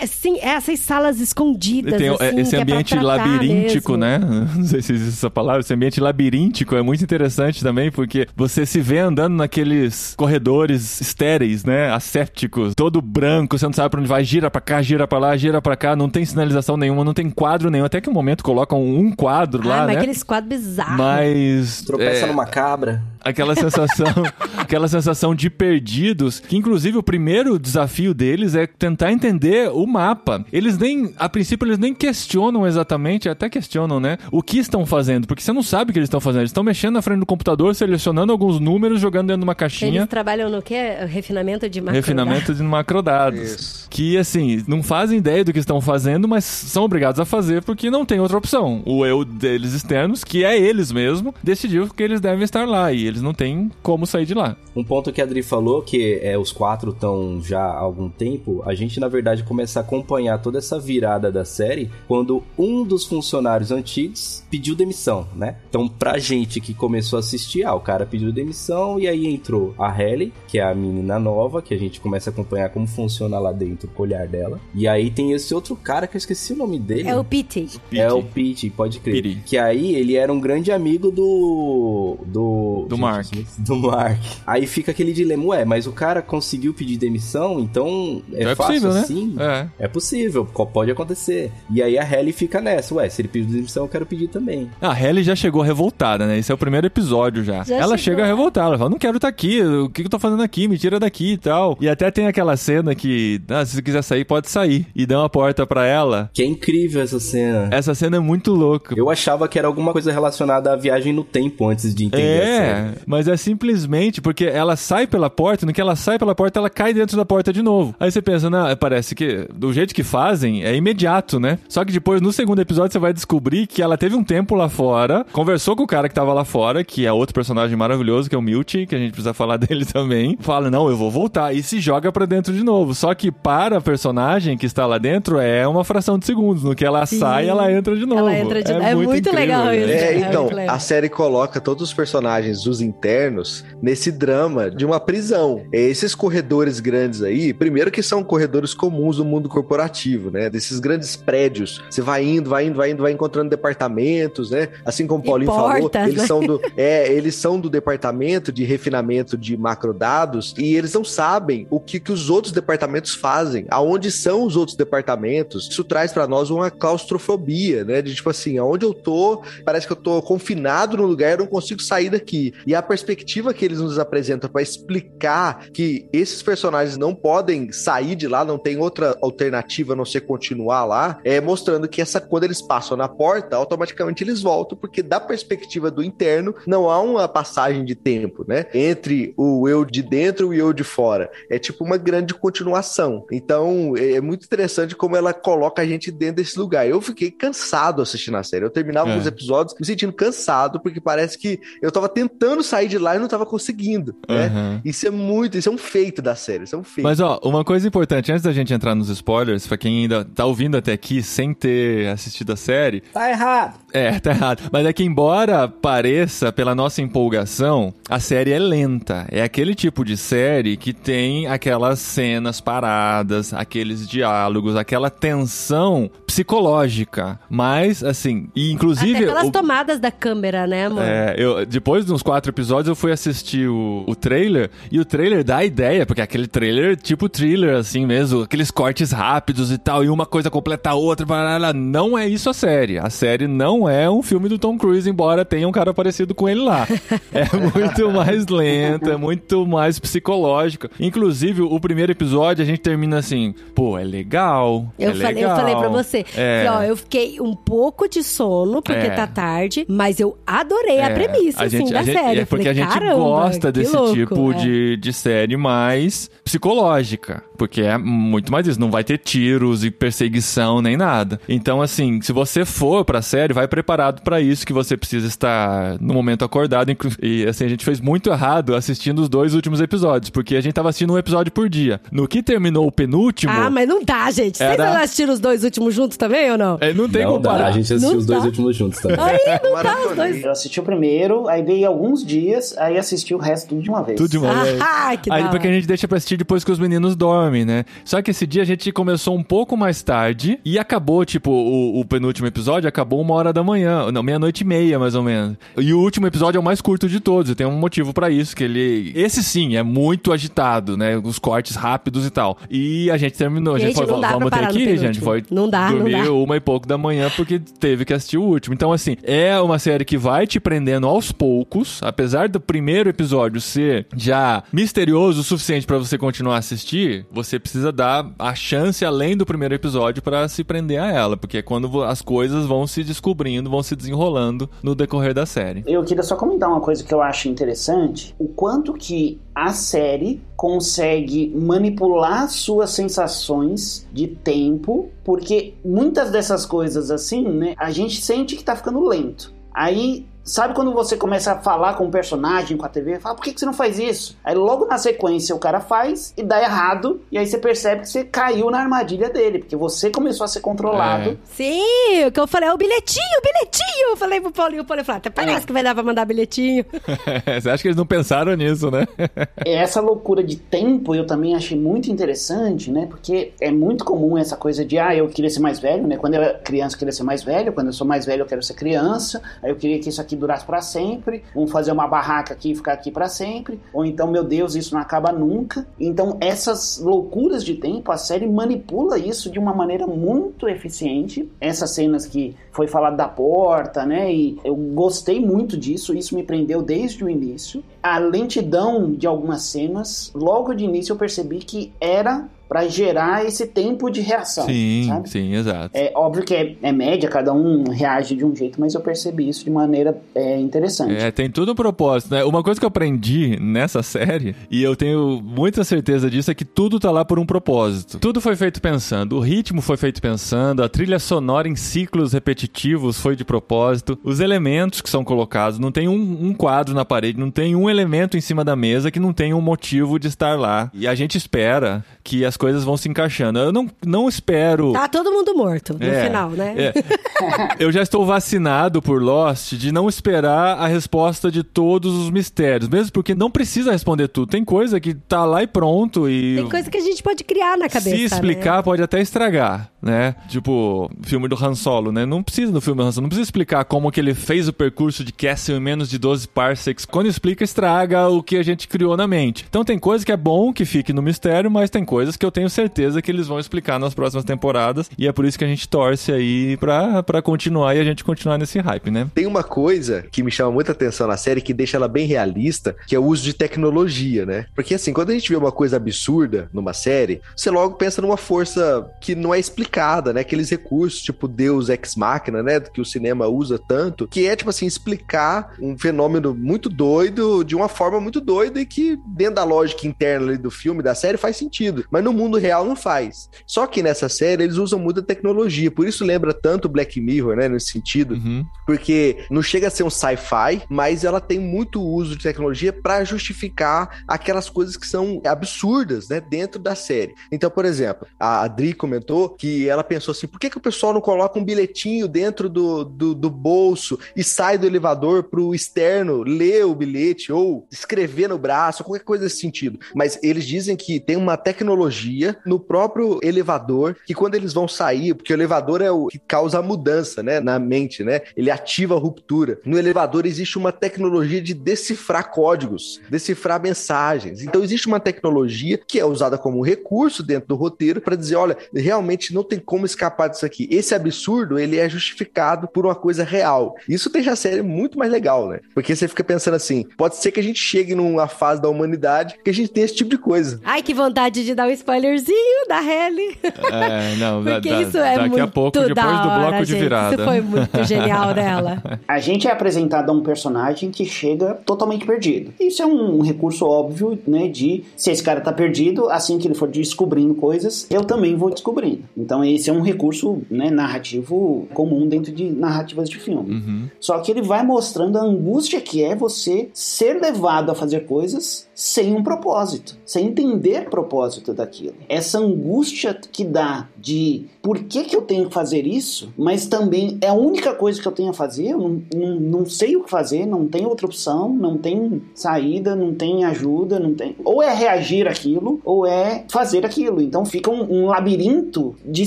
É, sim, essas salas escondidas, Tem assim, esse é ambiente tratar labiríntico, mesmo. né? Não sei se existe essa palavra. Esse ambiente labiríntico é muito interessante também, porque você se vê andando naqueles corredores estéreis, né? Assépticos, todo branco, você não sabe pra onde vai, gira pra cá, gira pra lá, gira pra cá, não tem sinalização nenhuma, não tem quadro nenhum. Até que um momento colocam um quadro Ah, lá, mas né? aqueles quadros bizarros. Mas. Tropeça é, numa cabra. Aquela sensação, aquela sensação de perdidos, que inclusive o primeiro desafio deles é tentar entender o mapa. Eles nem, a princípio, eles nem questionam exatamente, até questionam, né, o que estão fazendo, porque você não sabe o que eles estão fazendo. Eles estão mexendo na frente do computador, selecionando alguns números, jogando dentro de uma caixinha. Eles trabalham no quê? Refinamento de macro. Refinamento de macrodados. Isso. Que, assim, não fazem ideia do que estão fazendo, mas são obrigados a fazer porque não tem outra opção. O eu deles externos, que é eles mesmo, decidiu que eles devem estar lá e eles não têm como sair de lá. Um ponto que a Adri falou, que é os quatro estão já há algum tempo, a gente na verdade começa a acompanhar toda essa virada da série quando um dos funcionários antigos pediu demissão, né? Então, pra gente que começou a assistir, ah, o cara pediu demissão e aí entrou a Halle, que é a menina nova, que a gente começa a acompanhar como funciona lá dentro o olhar dela. E aí tem esse outro cara que eu esqueci o nome dele. É o Pete. É o Pete, pode crer. Pete. Que aí ele era um grande amigo do. Do. Do Mark. Do Mark. Aí fica aquele dilema, ué, mas o cara conseguiu pedir demissão, então é, Já é fácil possível, né? assim? É. É possível, pode acontecer. E aí a Halle fica nessa, ué, se ele pediu demissão, eu quero pedir também. A Halle já chegou revoltada, né? Esse é o primeiro episódio já. Já ela chegou. chega revoltada, ela fala, não quero estar aqui, o que que eu tô fazendo aqui? Me tira daqui e tal. E até tem aquela cena que, ah, se você quiser sair, pode sair. E dá uma porta pra ela. Que é incrível essa cena. Essa cena é muito louca. Eu achava que era alguma coisa relacionada à viagem no tempo antes de entender a É, série. mas é simplesmente porque ela sai pela porta, no que ela sai pela porta, ela cai dentro da porta de novo. Aí você pensa, não, parece que do jeito que fazem é imediato, né? Só que depois, no segundo episódio, você vai descobrir que ela teve um tempo lá fora, conversou com o cara que tava lá fora, que é outro personagem maravilhoso, que é o Milty, que a gente precisa falar dele também. Fala, não, eu vou voltar. E se joga pra dentro de novo. Só que para a personagem que está lá dentro, é uma fração de segundos. No que ela Sim. sai, ela entra de novo. Ela entra de novo. É muito incrível, legal né? isso. É, É então, muito legal. a série coloca todos os personagens internos nesse drama de uma prisão. Esses corredores grandes aí, primeiro que são corredores comuns do mundo corporativo, né? Desses grandes prédios. Você vai indo, vai indo, vai indo, vai encontrando departamentos, né? Assim como o Paulinho falou, portas, eles né? são do é, eles são do departamento de refinamento de macrodados e eles não sabem o que, que os outros departamentos fazem, aonde são os outros departamentos. Isso traz pra nós uma claustrofobia, né? De tipo assim, aonde eu tô, parece que eu tô confinado no lugar, eu não consigo sair daqui. E a perspectiva que eles nos apresentam pra explicar que esses personagens não podem sair de lá, não tem outra alternativa a não ser continuar lá, é mostrando que essa quando eles passam na porta, automaticamente eles voltam, porque da perspectiva do interno não há uma passagem de tempo, né? Entre o eu de dentro e o eu de fora. É tipo uma grande continuação. Então, é muito interessante como ela coloca a gente dentro desse lugar. Eu fiquei cansado assistindo a série. Eu terminava É. os episódios me sentindo cansado, porque parece que eu tava tentando sair de lá e não tava conseguindo, né? Aham. Isso é muito, isso é um feito da série, isso é um feito. Mas ó, uma coisa importante, antes da gente entrar nos spoilers, pra quem ainda tá ouvindo até aqui sem ter assistido a série, Tá errado. é, tá errado. Mas é que embora pareça pela nossa empolgação, a série é lenta. É aquele tipo de série que tem aquelas cenas paradas, aqueles diálogos, aquela tensão psicológica. Mas assim, e inclusive Até pelas o- tomadas da câmera, né, amor? é, eu, depois dos quatro episódios, eu fui assistir o, o trailer, e o trailer dá a ideia, porque é aquele trailer tipo thriller, assim mesmo, aqueles cortes rápidos e tal, e uma coisa completa a outra, barará. não é isso a série. A série não é um filme do Tom Cruise, embora tenha um cara parecido com ele lá. É muito mais lenta, é muito mais psicológica. Inclusive, o primeiro episódio a gente termina assim, pô, é legal. Eu, é falei, eu legal. falei pra você. É. que, ó, eu fiquei um pouco de sono, porque É. tá tarde, mas eu adorei a É, premissa, a assim, gente- da a gente- série. É porque falei, a gente "Caramba, gosta desse louco", tipo é. de, de série mais psicológica. Porque é muito mais isso. Não vai ter tiros e perseguição nem nada. Então, assim, se você for pra série, vai preparado pra isso, que você precisa estar no momento acordado. E, assim, a gente fez muito errado assistindo os dois últimos episódios. Porque a gente tava assistindo um episódio por dia. No que terminou o penúltimo. Ah, mas não dá, gente. Vocês Era- não assistiram os dois últimos juntos também ou não? é, não tem Não como dá, parar. a gente assistiu Não os dois dá. últimos juntos também. Aí não dá os dois. Eu assisti o primeiro, aí dei alguns dias, aí assisti o resto tudo de uma vez. Tudo de uma vez. Ah, que Aí porque a gente deixa pra assistir depois que os meninos dormem, né? Só que esse dia a gente começou um pouco mais tarde e acabou, tipo, o, o penúltimo episódio acabou uma hora da manhã. Não, meia-noite e meia, mais ou menos. E o último episódio é o mais curto de todos. E tem um motivo pra isso, que ele... Esse sim, é muito agitado, né? Os cortes rápidos e tal. E a gente terminou. a gente Gente, falou, não vamos ter penúltimo. gente. Foi Não dá, não dormir dá. uma e pouco da manhã porque teve que assistir o último. Então, assim, é uma série que vai te prendendo aos poucos, apesar do primeiro episódio ser já misterioso o suficiente pra você continuar a assistir, você precisa dar a chance além do primeiro episódio pra se prender a ela, porque é quando as coisas vão se descobrindo, vão se desenrolando no decorrer da série. Eu queria só comentar uma coisa que eu acho interessante: o quanto que a série consegue manipular suas sensações de tempo, porque muitas dessas coisas assim, né, a gente sente que tá ficando lento. Aí Sabe quando você começa a falar com um personagem, com a TV, fala, por que, que você não faz isso? Aí logo na sequência o cara faz e dá errado, e aí você percebe que você caiu na armadilha dele, porque você começou a ser controlado. É. Sim, o que eu falei é o bilhetinho, o bilhetinho. Eu falei pro Paulinho, o Paulinho falou, até parece que vai dar pra mandar bilhetinho. Você acha que eles não pensaram nisso, né? Essa loucura de tempo eu também achei muito interessante, né? Porque é muito comum essa coisa de, ah, eu queria ser mais velho, né? Quando eu era criança eu queria ser mais velho, quando eu sou mais velho eu quero ser criança, aí eu queria que isso aqui durasse para sempre, vamos fazer uma barraca aqui e ficar aqui para sempre, ou então, meu Deus, isso não acaba nunca. Então, essas loucuras de tempo, a série manipula isso de uma maneira muito eficiente. Essas cenas que foi falado da porta, né? E eu gostei muito disso, isso me prendeu desde o início. A lentidão de algumas cenas, logo de início eu percebi que era pra gerar esse tempo de reação, Sim, sabe? sim, exato. É óbvio que é, é média, cada um reage de um jeito, mas eu percebi isso de maneira é, interessante. É, tem tudo um propósito, né? Uma coisa que eu aprendi nessa série, e eu tenho muita certeza disso, é que tudo tá lá por um propósito. Tudo foi feito pensando. O ritmo foi feito pensando, a trilha sonora em ciclos repetitivos foi de propósito. Os elementos que são colocados, não tem um, um quadro na parede, não tem um elemento em cima da mesa que não tenha um motivo de estar lá. E a gente espera que as coisas vão se encaixando. Eu não, não espero. Tá todo mundo morto no É, final, né? é. Eu já estou vacinado por Lost de não esperar a resposta de todos os mistérios, mesmo porque não precisa responder tudo. Tem coisa que tá lá e pronto e Tem coisa que a gente pode criar na cabeça. se explicar pode até estragar, né? Tipo, filme do Han Solo, né? Não precisa no filme do Han Solo, não precisa explicar como que ele fez o percurso de Castle em menos de 12 parsecs. Quando explica, estraga o que a gente criou na mente. Então tem coisa que é bom que fique no mistério, mas tem coisas que eu tenho certeza que eles vão explicar nas próximas temporadas e é por isso que a gente torce aí pra, pra continuar e a gente continuar nesse hype, né? Tem uma coisa que me chama muita atenção na série, que deixa ela bem realista, que é o uso de tecnologia, né? Porque assim, quando a gente vê uma coisa absurda numa série, você logo pensa numa força que não é explicada, né? Aqueles recursos, tipo Deus Ex Machina, né? Que o cinema usa tanto, que é, tipo assim, explicar um fenômeno muito doido de uma forma muito doida e que, dentro da lógica interna ali do filme, da série, faz sentido. Mas no mundo real não faz. Só que nessa série eles usam muita tecnologia, por isso lembra tanto Black Mirror, né? Nesse sentido, Uhum. porque não chega a ser um sci-fi, mas ela tem muito uso de tecnologia para justificar aquelas coisas que são absurdas, né, dentro da série. Então, por exemplo, a Adri comentou que ela pensou assim: por que, que o pessoal não coloca um bilhetinho dentro do, do, do bolso e sai do elevador pro externo ler o bilhete ou escrever no braço, qualquer coisa desse sentido? Mas eles dizem que tem uma tecnologia no próprio elevador que quando eles vão sair, porque o elevador é o que causa a mudança, né, na mente, né? Ele ativa a ruptura. No elevador existe uma tecnologia de decifrar códigos, decifrar mensagens. Então existe uma tecnologia que é usada como recurso dentro do roteiro para dizer, olha, realmente não tem como escapar disso aqui. Esse absurdo, ele é justificado por uma coisa real. Isso deixa a série muito mais legal, né? Porque você fica pensando assim, pode ser que a gente chegue numa fase da humanidade que a gente tem esse tipo de coisa. Ai, que vontade de dar um spoilerzinho da Helly. É, não, Porque da- isso é daqui muito a pouco, da depois do hora, bloco de gente. virada. Isso foi muito genial dela. A gente é apresentado a um personagem que chega totalmente perdido. Isso é um recurso óbvio, né? De se esse cara tá perdido, assim que ele for descobrindo coisas, eu também vou descobrindo. Então esse é um recurso né, narrativo comum dentro de narrativas de filme. Uhum. Só que ele vai mostrando a angústia que é você ser levado a fazer coisas sem um propósito, sem entender o propósito daquilo. Essa angústia que dá de por que, que eu tenho que fazer isso, mas também é a única coisa que eu tenho a fazer, eu não, não, não sei o que fazer, não tem outra opção, não tem saída, não tem ajuda, não tem. Ou é reagir àquilo, ou é fazer aquilo. Então fica um, um labirinto de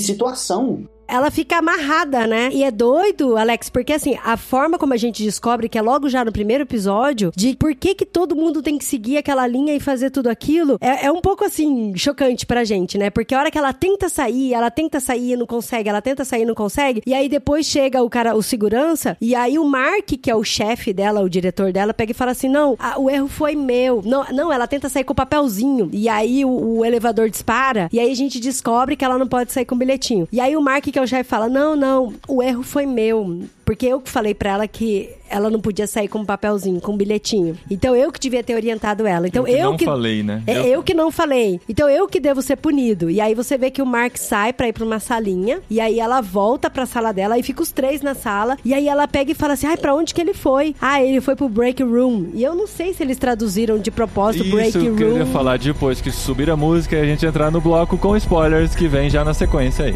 situação ela fica amarrada, né? E é doido, Alex, porque assim, a forma como a gente descobre, que é logo já no primeiro episódio, de por que que todo mundo tem que seguir aquela linha e fazer tudo aquilo, é, é um pouco assim, chocante pra gente, né? Porque a hora que ela tenta sair, ela tenta sair e não consegue, ela tenta sair e não consegue, e aí depois chega o cara, o segurança, e aí o Mark, que é o chefe dela, o diretor dela, pega e fala assim: não, a- o erro foi meu. Não, não, ela tenta sair com o papelzinho. E aí o, o elevador dispara, e aí a gente descobre que ela não pode sair com o bilhetinho. E aí o Mark, que o chefe, fala: Não, não, o erro foi meu. Porque eu que falei pra ela que ela não podia sair com um papelzinho, com um bilhetinho. Então eu que devia ter orientado ela. Então Eu que eu não que. falei, né? É Eu- eu... que não falei. Então eu que devo ser punido. E aí você vê que o Mark sai pra ir pra uma salinha. E aí ela volta pra sala dela. E fica os três na sala. E aí ela pega e fala assim: ai, pra onde que ele foi? Ah, ele foi pro break room. E eu não sei se eles traduziram de propósito break Isso eu queria room. falar depois que subir a música e a gente entrar no bloco com spoilers que vem já na sequência aí.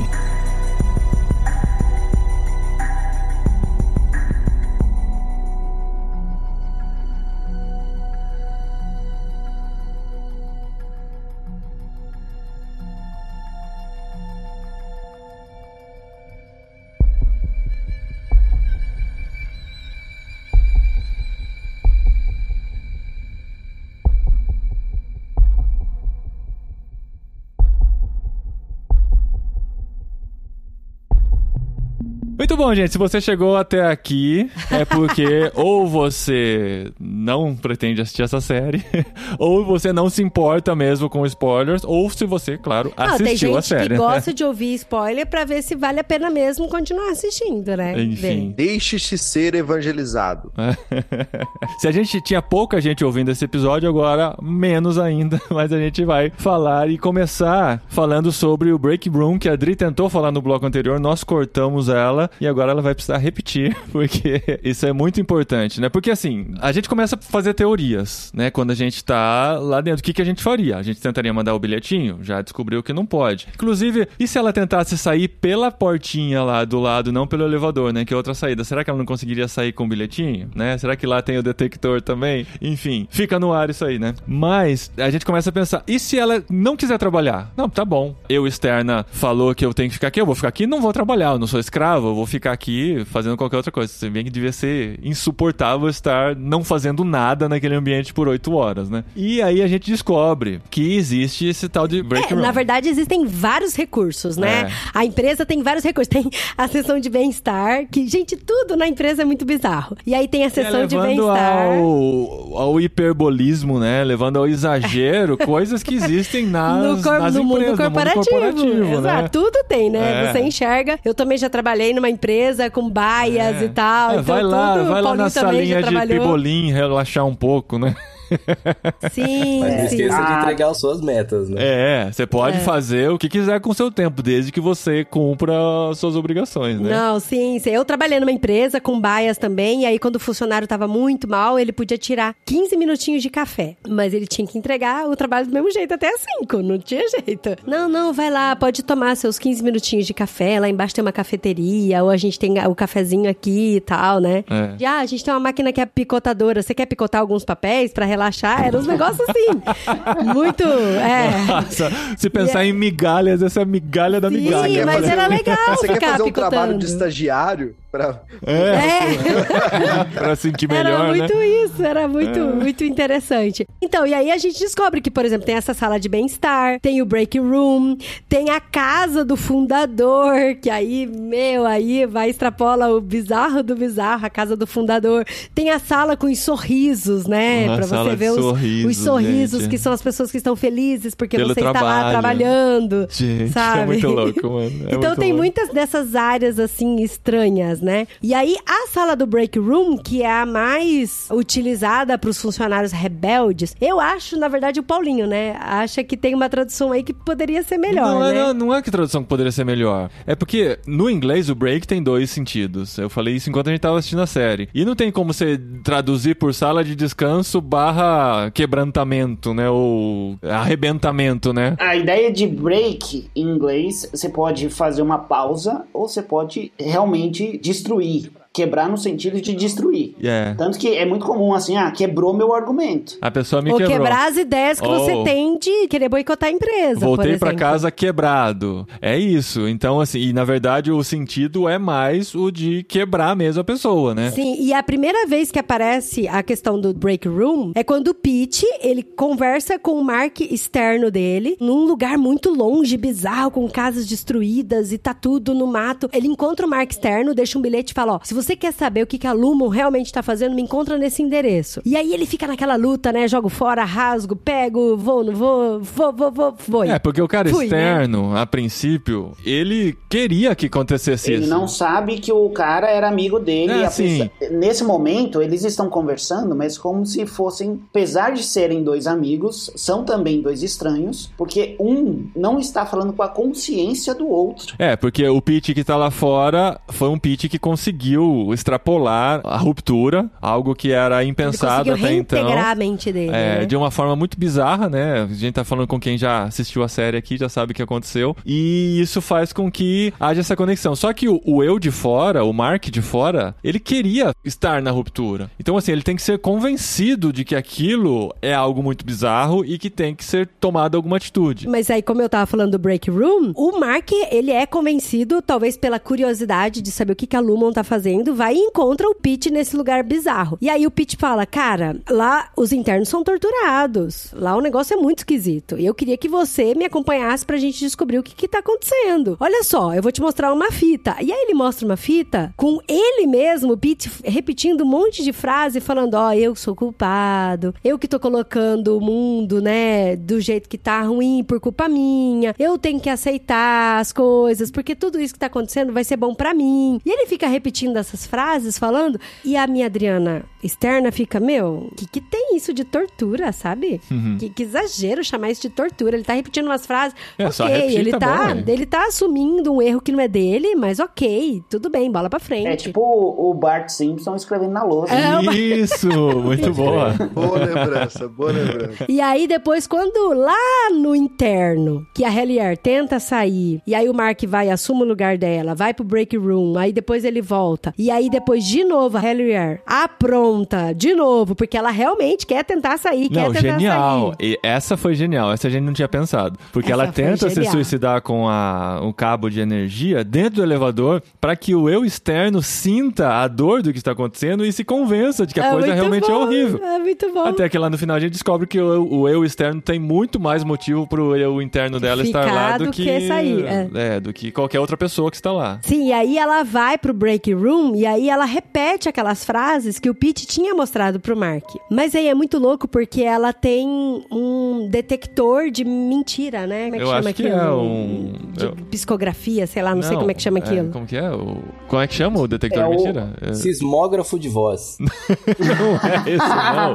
Muito bom, gente. Se você chegou até aqui, é porque ou você não pretende assistir essa série, ou você não se importa mesmo com spoilers, ou se você, claro, Não, tem assistiu gente a série. que gosta de ouvir spoiler pra ver se vale a pena mesmo continuar assistindo, né? Enfim. Deixe-se ser evangelizado. Se a gente tinha pouca gente ouvindo esse episódio, agora menos ainda, mas a gente vai falar e começar falando sobre o Break Room, que a Adri tentou falar no bloco anterior, nós cortamos ela e agora ela vai precisar repetir, porque isso é muito importante, né? Porque assim, a gente começa a fazer teorias, né? Quando a gente tá lá dentro, o que, que a gente faria? A gente tentaria mandar o bilhetinho? Já descobriu que não pode. Inclusive, e se ela tentasse sair pela portinha lá do lado, não pelo elevador, né? Que é outra saída. Será que ela não conseguiria sair com o bilhetinho, né? Será que lá tem o detector também? Enfim, fica no ar isso aí, né? Mas a gente começa a pensar, e se ela não quiser trabalhar? Não, tá bom. Eu, externa, falou que eu tenho que ficar aqui, eu vou ficar aqui, não vou trabalhar, eu não sou escravo, vou ficar aqui fazendo qualquer outra coisa. Você vê que devia ser insuportável estar não fazendo nada naquele ambiente por oito horas, né? E aí a gente descobre que existe esse tal de break É, room. na verdade, existem vários recursos, né? É. A empresa tem vários recursos. Tem a sessão de bem-estar, que, gente, tudo na empresa é muito bizarro. E aí tem a É, sessão de levando bem-estar. ao, ao hiperbolismo, né? Levando ao exagero, coisas que existem nas, no, cor- nas no mundo empresas, corporativo. no mundo corporativo, Exato, né? tudo tem, né? É. Você enxerga. Eu também já trabalhei numa empresa com baias É. e tal. É, então vai lá, tudo, vai lá na salinha de pibolim relaxar um pouco, né? Sim, Mas não esqueça de Ah. entregar as suas metas, né? É, você pode fazer o que quiser com o seu tempo, desde que você cumpra as suas obrigações, né? Não, sim, sim. Eu trabalhei numa empresa com baias também, e aí quando o funcionário tava muito mal, ele podia tirar 15 minutinhos de café. Mas ele tinha que entregar o trabalho do mesmo jeito até as 5, não tinha jeito. Não, não, vai lá, pode tomar seus 15 minutinhos de café, lá embaixo tem uma cafeteria, ou a gente tem o cafezinho aqui e tal, né? É. E, ah, a gente tem uma máquina que é picotadora, você quer picotar alguns papéis pra relaxar? Eram uns negócios assim, muito, é... Nossa, se pensar em migalhas, essa é a migalha da Sim, migalha. Quer mas fazer- era legal Você quer ficar fazer um picotando. trabalho de estagiário? Pra... É, É. pra sentir melhor, Era muito né? isso, era muito, muito interessante. Então, e aí a gente descobre que, por exemplo, tem essa sala de bem-estar, tem o break room, tem a casa do fundador, que aí, meu, aí vai extrapola o bizarro do bizarro, a casa do fundador. Tem a sala com os sorrisos, né? Uma pra sala você de ver os sorrisos, os sorrisos, gente. que são as pessoas que estão felizes porque Pelo você está lá trabalhando. Gente, sabe? é muito louco, mano. É então muito tem louco. muitas dessas áreas assim estranhas, né? E aí a sala do break room, que é a mais utilizada para os funcionários rebeldes, eu acho, na verdade, o Paulinho, né? Acha que tem uma tradução aí que poderia ser melhor, não, né? é, não, não é que tradução que poderia ser melhor. É porque no inglês o break tem dois sentidos. Eu falei isso enquanto a gente tava assistindo a série. E não tem como você traduzir por sala de descanso barra quebrantamento, né? Ou arrebentamento, né? A ideia de break em inglês, você pode fazer uma pausa ou você pode realmente destruir. Quebrar no sentido de destruir. É. Tanto que é muito comum assim, ah, quebrou meu argumento. A pessoa me Ou quebrou. quebrar as ideias que você Ou- tem de querer boicotar a empresa. Voltei por pra exemplo. casa quebrado. É isso. Então, assim, e na verdade o sentido é mais o de quebrar mesmo a pessoa, né? Sim, e a primeira vez que aparece a questão do break room é quando o Pete, ele conversa com o Mark externo dele, num lugar muito longe, bizarro, com casas destruídas e tá tudo no mato. Ele encontra o Mark externo, deixa um bilhete e fala, ó, se você quer saber o que, que a Lumon realmente tá fazendo, me encontra nesse endereço. E aí ele fica naquela luta, né, jogo fora, rasgo, pego, vou, não vou, vou, vou, vou, vou. É, porque o cara Fui, né? externo, a princípio, ele queria que acontecesse Ele isso. não sabe que o cara era amigo dele. É, e a sim. pessoa- Nesse momento, eles estão conversando, mas como se fossem, apesar de serem dois amigos, são também dois estranhos, porque um não está falando com a consciência do outro. É, porque o Pete que tá lá fora foi um Pete que conseguiu extrapolar a ruptura, algo que era impensado até então. a mente dele, É, né? de uma forma muito bizarra, né? A gente tá falando com quem já assistiu a série aqui, já sabe o que aconteceu. E isso faz com que haja essa conexão. Só que o, o eu de fora, o Mark de fora, ele queria estar na ruptura. Então, assim, ele tem que ser convencido de que aquilo é algo muito bizarro e que tem que ser tomada alguma atitude. Mas aí, como eu tava falando do break room, o Mark, ele é convencido, talvez pela curiosidade de saber o que, que a Lumon tá fazendo, vai e encontra o Pete nesse lugar bizarro. E aí o Pete fala, cara, lá os internos são torturados. Lá o negócio é muito esquisito. E eu queria que você me acompanhasse pra gente descobrir o que que tá acontecendo. Olha só, eu vou te mostrar uma fita. E aí ele mostra uma fita com ele mesmo, o Pete, repetindo um monte de frase, falando, ó, eu sou culpado, eu que tô colocando o mundo, né, do jeito que tá ruim por culpa minha, eu tenho que aceitar as coisas, porque tudo isso que tá acontecendo vai ser bom pra mim. E ele fica repetindo essas frases, falando, e a minha Adriana externa fica, meu, que que tem isso de tortura, sabe? Que, que exagero chamar isso de tortura. Ele tá repetindo umas frases, É, só ok, repita, ele tá tá, bom, hein? ele tá assumindo um erro que não é dele, mas ok, tudo bem, bola pra frente. É tipo o o Bart Simpson escrevendo na lousa. É, Isso, muito boa. Boa lembrança, boa lembrança. E aí, depois, quando lá no interno, que a Hellier tenta sair, e aí o Mark vai, assume o lugar dela, vai pro break room, aí depois ele volta. E aí, depois, de novo, a Hellier apronta, de novo, porque ela realmente quer tentar sair, quer Não, tentar genial. sair. E essa foi genial. Essa a gente não tinha pensado. Porque Essa ela tenta se suicidar com a, um cabo de energia dentro do elevador para que o eu externo sinta a dor do que está acontecendo e se convença de que a É coisa realmente é bom, horrível. É muito bom. Até que lá no final a gente descobre que o, eu- o eu externo tem muito mais motivo pro eu interno dela estar Ficar lá do do que, que sair, é. é, do que qualquer outra pessoa que está lá. Sim, e aí ela vai pro break room e aí ela repete aquelas frases que o Pete tinha mostrado pro Mark. Mas aí é muito louco porque ela tem um detector de mentira, né? Como é que Eu chama acho que aquilo? é um- De eu- psicografia, sei lá, não, sei como é que chama aquilo. como que é? O, como é que chama o detector É de o- mentira? É- Sismógrafo de voz. Não é esse, não.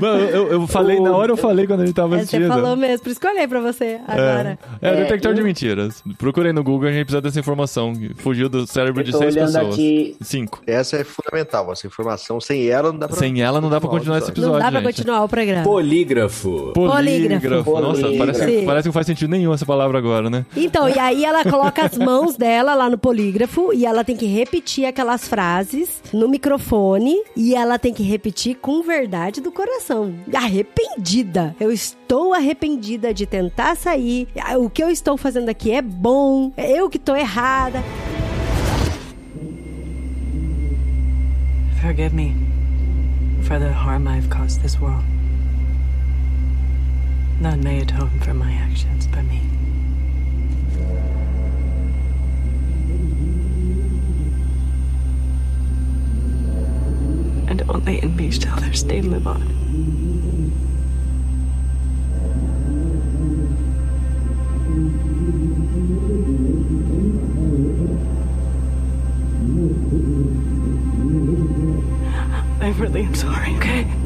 Mano, eu, eu falei, na hora eu falei quando a gente tava É, você assistindo. falou mesmo, por isso que eu olhei pra você agora. É, é, É, detector de mentiras. Procurei no Google, a gente precisa dessa informação. Fugiu do cérebro Eu de seis pessoas. aqui. Cinco. Essa é fundamental, essa informação. Sem ela não dá pra. Sem ela não dá pra continuar esse episódio. Não dá pra gente. continuar o programa. Polígrafo. Polígrafo. Polígrafo. Nossa, parece, parece que não faz sentido nenhum essa palavra agora, né? Então, e aí ela coloca as mãos dela lá no polígrafo e ela tem que repetir aquelas frases no microfone e ela tem que repetir com verdade do coração. Arrependida. Eu estou arrependida de tentar sair. O que eu estou fazendo aqui é bom. É eu que tô errada. Forgive me for the harm I've caused this world. None may atone for my actions but me. And only in me shall their stain live on. I really am sorry, okay?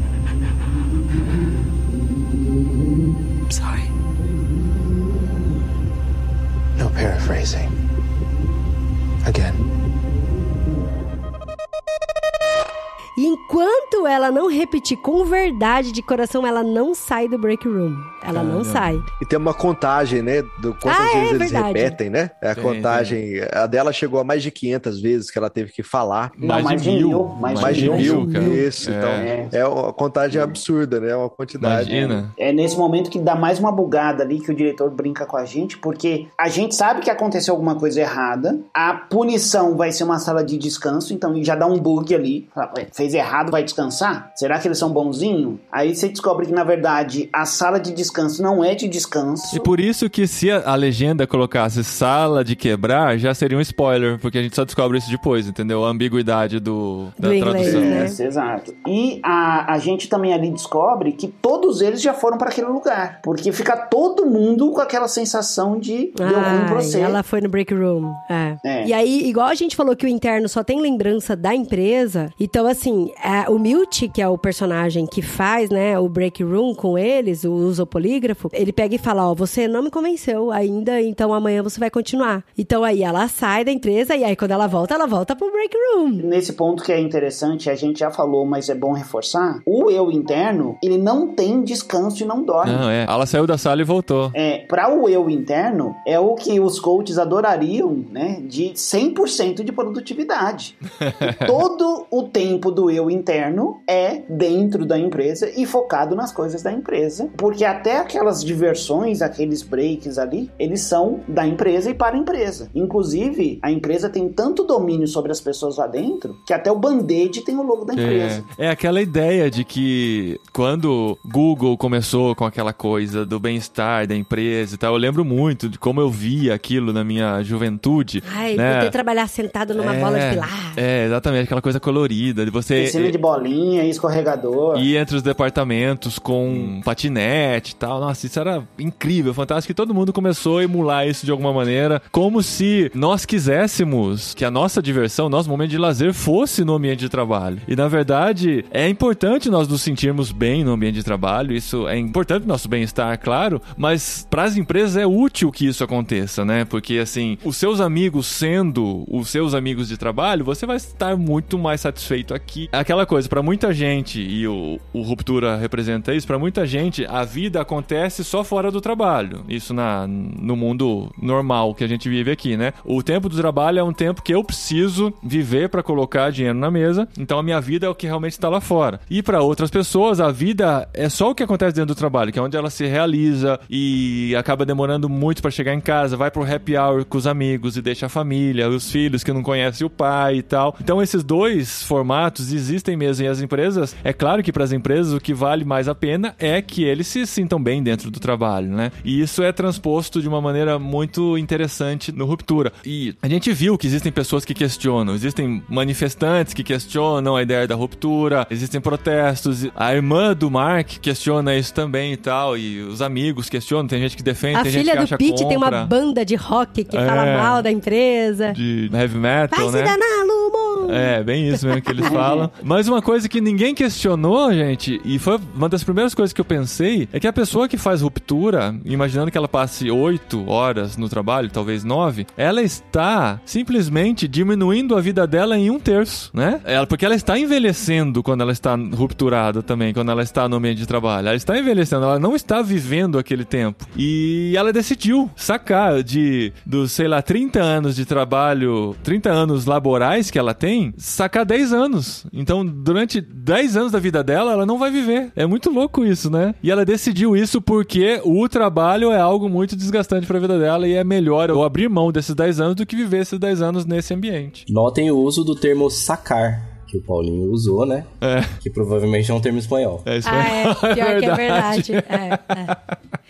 Não repetir com verdade de coração, ela não sai do break room. Ela não sai. E tem uma contagem, né? Do quantas Ah, é vezes eles verdade. repetem, né? É a Tem, contagem. A dela chegou a mais de 500 vezes que ela teve que falar. Não, mais de mil, mais Mais de Mais mil, de cara. Isso, É. então. É. É uma contagem absurda, né? Uma quantidade. Imagina. É nesse momento que dá mais uma bugada ali que o diretor brinca com a gente, porque a gente sabe que aconteceu alguma coisa errada, a punição vai ser uma sala de descanso, então já dá um bug ali. Fala, "Ué, Fez errado, vai descansar? Será que eles são bonzinhos? Aí você descobre que na verdade a sala de descanso não é de descanso. E por isso que se a, a legenda colocasse sala de quebrar, já seria um spoiler, porque a gente só descobre isso depois, entendeu? A ambiguidade do, da Do inglês, tradução. né? É, exato. E a, a gente também ali descobre que todos eles já foram para aquele lugar. Porque fica todo mundo com aquela sensação de deu ruim pra Ai, você. Ela foi no break room. É. É. E aí, igual a gente falou que o interno só tem lembrança da empresa, então assim, é, o Milt, que é o personagem que faz, né, o break room com eles, o usa o polígrafo, ele pega e fala, ó, você não me convenceu ainda, então amanhã você vai continuar. Então aí ela sai da empresa e aí quando ela volta, ela volta pro break room. Nesse ponto que é interessante, a gente já falou, mas é bom reforçar, o eu interno, ele não tem descanso e não dorme. Não, é. Ela saiu da sala e voltou. É, para o eu interno, é o que os coaches adorariam, né? De 100% de produtividade. Todo o tempo do eu interno é é dentro da empresa e focado nas coisas da empresa, porque até aquelas diversões, aqueles breaks ali, eles são da empresa e para a empresa. Inclusive, a empresa tem tanto domínio sobre as pessoas lá dentro que até o band-aid tem o logo da empresa. É, é aquela ideia de que quando Google começou com aquela coisa do bem-estar da empresa e tal, eu lembro muito de como eu via aquilo na minha juventude. Ai, né? poder trabalhar sentado numa É, bola de pilar. É, exatamente, aquela coisa colorida, de você Piscina de bolinha, escorregador. ir entre os departamentos com patinete e tal. Nossa, isso era incrível, fantástico. E todo mundo começou a emular isso de alguma maneira, como se nós quiséssemos que a nossa diversão, nosso momento de lazer fosse no ambiente de trabalho. E na verdade, é importante nós nos sentirmos bem no ambiente de trabalho, isso é importante nosso bem-estar, claro, mas para as empresas é útil que isso aconteça, né? Porque assim, os seus amigos sendo os seus amigos de trabalho, você vai estar muito mais satisfeito aqui. Aquela coisa, para muita gente, e o, o Ruptura representa isso, para muita gente, a vida acontece só fora do trabalho. Isso na, no mundo normal que a gente vive aqui, né? O tempo do trabalho é um tempo que eu preciso viver para colocar dinheiro na mesa, então a minha vida é o que realmente está lá fora. E para outras pessoas, a vida é só o que acontece dentro do trabalho, que é onde ela se realiza e acaba demorando muito para chegar em casa, vai pro happy hour com os amigos e deixa a família, os filhos que não conhecem o pai e tal. Então esses dois formatos existem mesmo e as empresas, é claro que para as empresas o que vale mais a pena é que eles se sintam bem dentro do trabalho, né? E isso é transposto de uma maneira muito interessante no Ruptura. E a gente viu que existem pessoas que questionam, existem manifestantes que questionam a ideia da ruptura, existem protestos. A irmã do Mark questiona isso também e tal, e os amigos questionam, tem gente que defende, A tem gente filha que do acha Pete tem uma banda de rock que fala É. mal da empresa. de heavy metal, Vai né? se danar, Lumo! É, bem isso mesmo que eles falam. Mas uma coisa que ninguém questionou, gente, e foi uma das primeiras coisas que eu pensei, é que a pessoa que faz ruptura, imaginando que ela passe oito horas no trabalho, talvez nove, ela está simplesmente diminuindo a vida dela em um terço, né? Ela, porque ela está envelhecendo quando ela está rupturada também, quando ela está no ambiente de trabalho. Ela está envelhecendo, ela não está vivendo aquele tempo. E ela decidiu sacar de, dos, sei lá, 30 anos de trabalho, 30 anos laborais que ela tem, sacar 10 anos. Então, durante 10 anos da vida dela, ela não vai viver. É muito louco isso, né? E ela decidiu isso porque o trabalho é algo muito desgastante para a vida dela e é melhor eu abrir mão desses 10 anos do que viver esses 10 anos nesse ambiente. Notem o uso do termo sacar, que o Paulinho usou, né? É, Que provavelmente é um termo espanhol. é isso Ah, é. Pior que é verdade. É, é.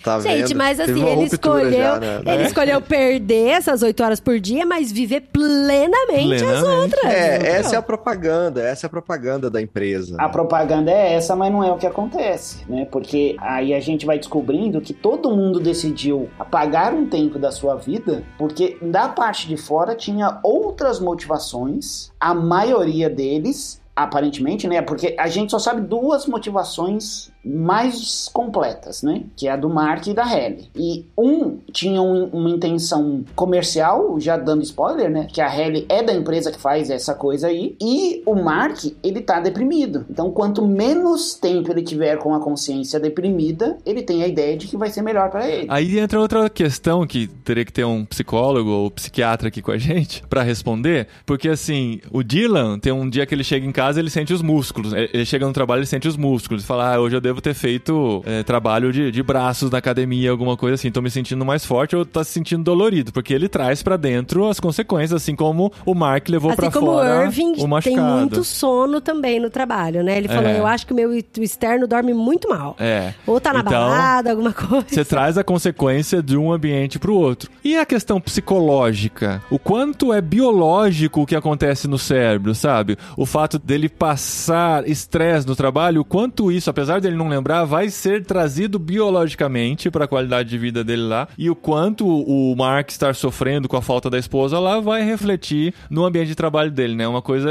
Tá Gente, vendo? mas assim, ele escolheu, já, né? ele escolheu perder essas oito horas por dia, mas viver plenamente, as Plenamente. outras. É, entendeu? essa é a propaganda, essa é a propaganda da empresa. A né? propaganda é essa, mas não é o que acontece, né? Porque aí a gente vai descobrindo que todo mundo decidiu apagar um tempo da sua vida, porque da parte de fora tinha outras motivações, a maioria deles, aparentemente, né? Porque a gente só sabe duas motivações mais completas, né? Que é a do Mark e da Halle. E um tinha um- uma intenção comercial, já dando spoiler, né? Que a Halle é da empresa que faz essa coisa aí. E o Mark, ele tá deprimido. Então, quanto menos tempo ele tiver com a consciência deprimida, ele tem a ideia de que vai ser melhor pra ele. Aí entra outra questão que teria que ter um psicólogo ou psiquiatra aqui com a gente pra responder, porque assim, o Dylan tem um dia que ele chega em casa, ele sente os músculos. Ele chega no trabalho, ele sente os músculos. Fala: "Ah, hoje eu devo ter feito é, trabalho de, de braços na academia, alguma coisa assim, tô me sentindo mais forte ou tá se sentindo dolorido", porque ele traz pra dentro as consequências, assim como o Mark levou Assim como fora o Irving o tem machucado. muito sono também no trabalho, né? Ele falou, É. eu acho que o meu externo dorme muito mal. É. Ou tá na Então, balada, alguma coisa. Você traz a consequência de um ambiente pro outro. E a questão psicológica? O quanto é biológico o que acontece no cérebro, sabe? O fato dele passar estresse no trabalho, o quanto isso, apesar dele não lembrar, vai ser trazido biologicamente para a qualidade de vida dele lá. E o quanto o Mark estar sofrendo com a falta da esposa lá vai refletir no ambiente de trabalho dele, né? Uma coisa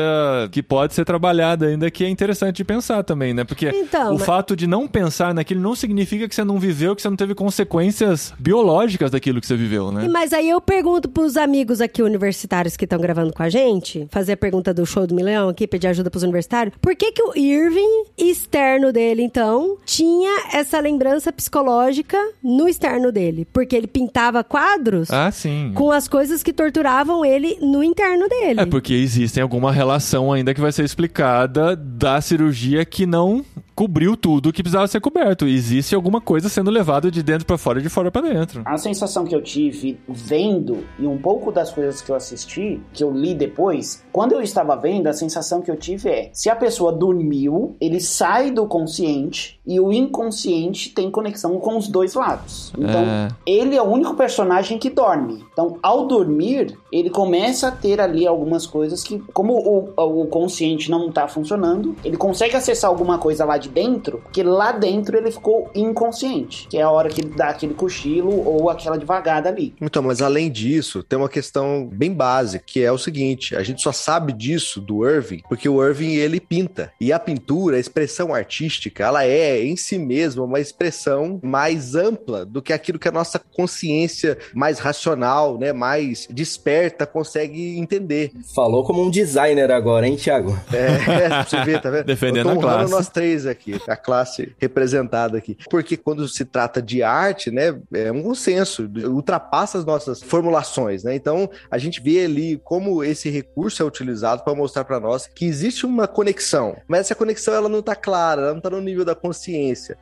que pode ser trabalhada ainda que é interessante de pensar também, né? Porque Então, o mas- fato de não pensar naquilo não significa que você não viveu, que você não teve consequências biológicas daquilo que você viveu, né? Mas aí eu pergunto pros amigos aqui universitários que estão gravando com a gente, fazer a pergunta do show do milhão aqui, pedir ajuda pros universitários, por que que o Irving externo dele, então, tinha essa lembrança psicológica no externo dele. Porque ele pintava quadros Ah, sim. com as coisas que torturavam ele no interno dele. É porque existe alguma relação ainda que vai ser explicada da cirurgia que não cobriu tudo que precisava ser coberto. Existe alguma coisa sendo levada de dentro pra fora e de fora pra dentro. A sensação que eu tive vendo e um pouco das coisas que eu assisti, que eu li depois, quando eu estava vendo, a sensação que eu tive é: se a pessoa dormiu, ele sai do consciente much e o inconsciente tem conexão com os dois lados. Então, É. ele é o único personagem que dorme. Então, ao dormir, ele começa a ter ali algumas coisas que, como o, o consciente não tá funcionando, ele consegue acessar alguma coisa lá de dentro, porque lá dentro ele ficou inconsciente, que é a hora que ele dá aquele cochilo ou aquela devagada ali. Então, mas além disso, tem uma questão bem básica, que é o seguinte: a gente só sabe disso do Irving porque o Irving ele pinta. E a pintura, a expressão artística, ela é em si mesma uma expressão mais ampla do que aquilo que a nossa consciência mais racional, né, mais desperta consegue entender. Falou como um designer agora, hein, Thiago? É, você ver, tá vendo? Defendendo Eu tô a honrando classe. nós três aqui, a classe representada aqui. Porque quando se trata de arte, né, é um consenso, ultrapassa as nossas formulações, né? Então, a gente vê ali como esse recurso é utilizado para mostrar para nós que existe uma conexão, mas essa conexão ela não tá clara, ela não tá no nível da consciência.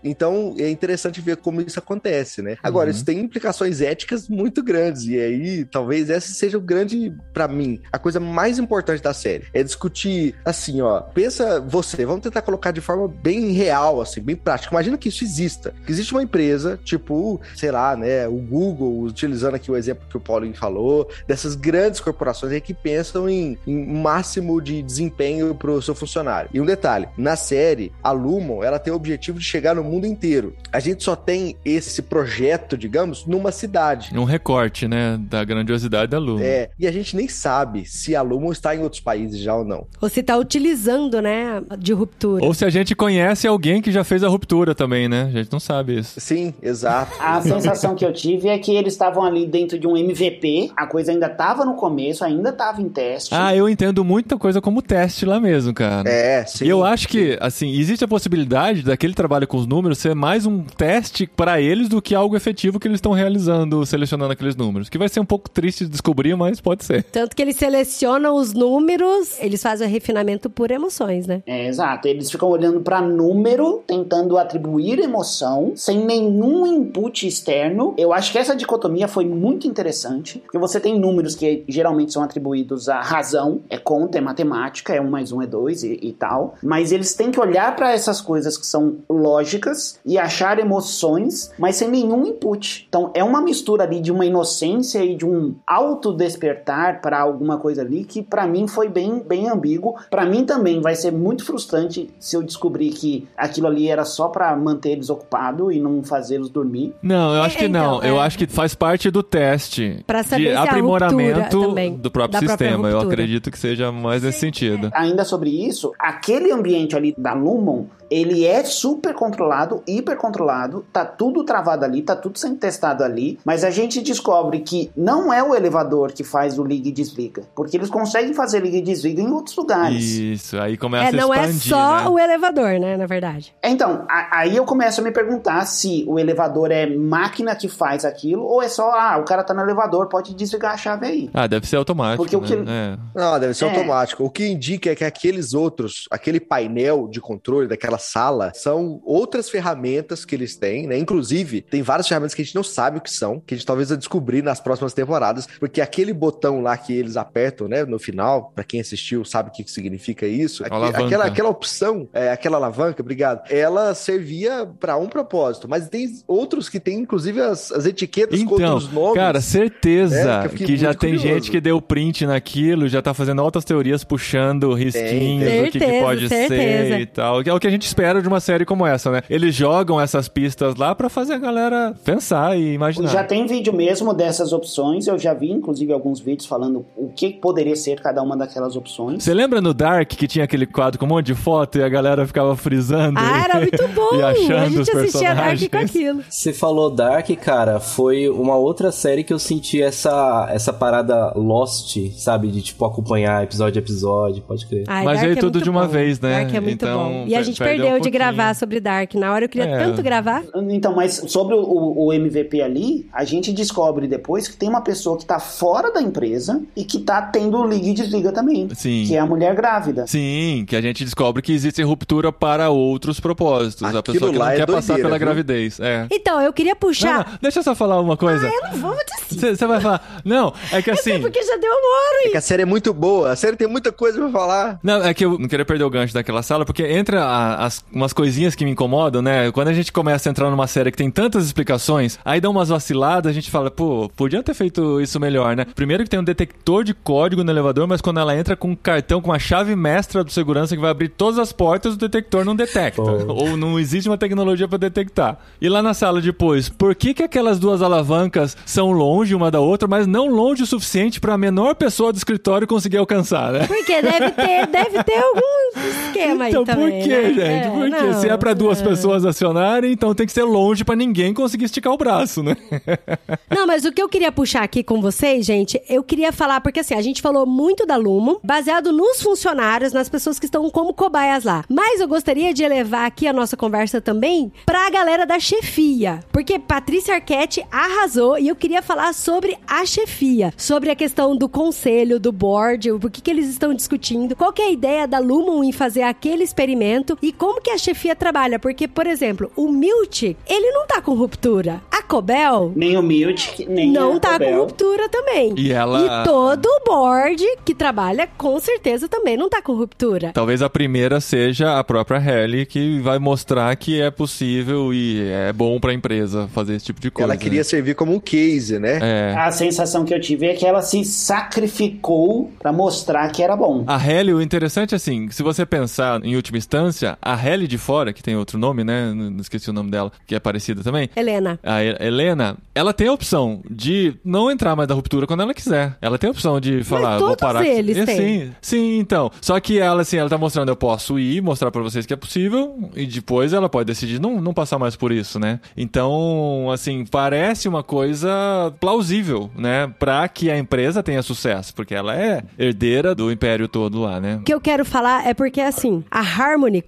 Então, é interessante ver como isso acontece, né? Agora, isso tem implicações éticas muito grandes e aí, talvez essa seja o grande para mim, a coisa mais importante da série. É discutir assim, ó, pensa você, vamos tentar colocar de forma bem real, assim, bem prática. Imagina que isso exista. Que existe uma empresa, tipo, sei lá, né, o Google, utilizando aqui o exemplo que o Paulinho falou, dessas grandes corporações aí que pensam em, em máximo de desempenho pro seu funcionário. E um detalhe, na série, a Lumon, ela tem o objetivo de chegar no mundo inteiro. A gente só tem esse projeto, digamos, numa cidade. Um recorte, né, da grandiosidade da Lua. É, e a gente nem sabe se a Lumon está em outros países já ou não. Ou se tá utilizando, né, de ruptura. Ou se a gente conhece alguém que já fez a ruptura também, né? A gente não sabe isso. Sim, exato. A sensação que eu tive é que eles estavam ali dentro de um MVP, a coisa ainda tava no começo, ainda tava em teste. Ah, eu entendo muita coisa como teste lá mesmo, cara. É, sim. E eu acho que, assim, existe a possibilidade daquele trabalho com os números ser mais um teste pra eles do que algo efetivo que eles estão realizando, selecionando aqueles números. Que vai ser um pouco triste de descobrir, mas pode ser. Tanto que eles selecionam os números, eles fazem o refinamento por emoções, né? É, exato. Eles ficam olhando pra número, tentando atribuir emoção, sem nenhum input externo. Eu acho que essa dicotomia foi muito interessante, porque você tem números que geralmente são atribuídos à razão, é conta, é matemática, é um mais um é dois e, e tal, mas eles têm que olhar pra essas coisas que são lógicas e achar emoções, mas sem nenhum input. Então é uma mistura ali de uma inocência e de um autodespertar para alguma coisa ali que pra mim foi bem, bem ambíguo. Pra mim também vai ser muito frustrante se eu descobrir que aquilo ali era só pra manter eles ocupados e não fazê-los dormir. Não, eu acho que então, não. Eu é. acho que faz parte do teste Pra saber de aprimoramento do próprio sistema. Eu acredito que seja mais nesse sentido. Ainda sobre isso, aquele ambiente ali da Lumon, ele é super controlado, hiper controlado, tá tudo travado ali, tá tudo sendo testado ali, mas a gente descobre que não é o elevador que faz o liga e desliga, porque eles conseguem fazer liga e desliga em outros lugares. Isso, aí começa É, a não é expandir, só né? o elevador, né, na verdade. Então, a- aí eu começo a me perguntar se o elevador é máquina que faz aquilo ou é só, ah, o cara tá no elevador, pode desligar a chave aí. Ah, deve ser automático, Porque o que- né? É. Não, deve ser É. automático. O que indica é que aqueles outros, aquele painel de controle daquela sala, são outras ferramentas que eles têm, né? Inclusive, tem várias ferramentas que a gente não sabe o que são, que a gente talvez vai descobrir nas próximas temporadas, porque aquele botão lá que eles apertam, né, no final, pra quem assistiu sabe o que que significa isso. Alavanca. aquela, aquela opção, é, aquela alavanca, obrigado, ela servia pra um propósito, mas tem outros que tem inclusive as, as etiquetas com Então, outros nomes. cara, certeza É, que que, já tem curioso. gente que deu print naquilo, já tá fazendo altas teorias puxando risquinhos tem. do que, que Certeza, pode certeza. ser e tal. Que é o que a gente espera de uma série como essa, né? Eles jogam essas pistas lá pra fazer a galera pensar e imaginar. Já tem vídeo mesmo dessas opções, eu já vi inclusive alguns vídeos falando o que poderia ser cada uma daquelas opções. Você lembra no Dark que tinha aquele quadro com um monte de foto e a galera ficava teorizando Ah, e- era muito bom! e achando a gente os assistia Dark com aquilo. Você falou Dark, cara, foi uma outra série que eu senti essa, essa parada Lost, sabe? De, tipo, acompanhar episódio a episódio, pode crer. Ai, Mas Dark veio é tudo de uma bom. vez, né? Dark é muito Então, bom. E a gente perdeu perdeu um de gravar sobre Dark. Na hora eu queria É. tanto gravar. Então, mas sobre o, o- MVP ali, a gente descobre depois que tem uma pessoa que tá fora da empresa e que tá tendo liga e desliga também. Sim. Que é a mulher grávida. Sim, que a gente descobre que existe ruptura para outros propósitos. a Aquilo pessoa que não é quer passar doideira, pela viu? gravidez. É. Então, eu queria puxar. não, deixa eu só falar uma coisa. Eu não vou dizer. Você vai falar. Não, é que assim. Porque já deu amor. Que a série é muito boa. A série tem muita coisa pra falar. Não, é que eu não queria perder o gancho daquela sala, porque entra a- as, umas coisinhas que me incomodam, né? Quando a gente começa a entrar numa série que tem tantas explicações, aí dá umas vaciladas, a gente fala, pô, podia ter feito isso melhor, né? Primeiro que tem um detector de código no elevador, mas quando ela entra com um cartão, com uma chave mestra do segurança que vai abrir todas as portas, o detector não detecta. Ou não existe uma tecnologia pra detectar. E lá na sala depois, por que que aquelas duas alavancas são longe uma da outra, mas não longe o suficiente pra menor pessoa do escritório conseguir alcançar, né? Porque deve ter, deve ter algum esquema Então aí por também. quê, né? gente? Por quê? não, Se é pra duas é. pessoas acionarem, então tem que ser longe pra ninguém conseguir esticar o braço, né? Não, mas o que eu queria puxar aqui com vocês, gente, eu queria falar, porque assim, a gente falou muito da Lumo, baseado nos funcionários, nas pessoas que estão como cobaias lá. Mas eu gostaria de elevar aqui a nossa conversa também pra galera da chefia. Porque Patrícia Arquette arrasou e eu queria falar sobre a chefia, sobre a questão do conselho, do board, o que, que eles estão discutindo, qual que é a ideia da Lumon em fazer aquele experimento e como que a chefia trabalha. Porque, por exemplo, o Milt, ele não tá com ruptura. A Cobel Nem o Miltic, nem não a tá com Cobel. ruptura também. E ela- E todo o board que trabalha, com certeza, também não tá com ruptura. Talvez a primeira seja a própria Halle, que vai mostrar que é possível e é bom pra empresa fazer esse tipo de coisa. Ela queria servir como um case, né? É. A sensação que eu tive é que ela se sacrificou pra mostrar que era bom. A Halle, o interessante é assim, se você pensar em última instância, a Halle de fora, que tem outro nome, né? Não esqueci o nome dela, que é parecida também. Helena. A He- Helena, ela tem a opção de não entrar mais na ruptura quando ela quiser. Ela tem a opção de falar, vou todos parar. eles É, têm. Sim, sim, então. Só que ela, assim, ela tá mostrando, eu posso ir, mostrar pra vocês que é possível, e depois ela pode decidir não, não passar mais por isso, né? Então, assim, parece uma coisa plausível, né? Pra que a empresa tenha sucesso, porque ela é herdeira do império todo lá, né? O que eu quero falar é porque, assim, a Harmony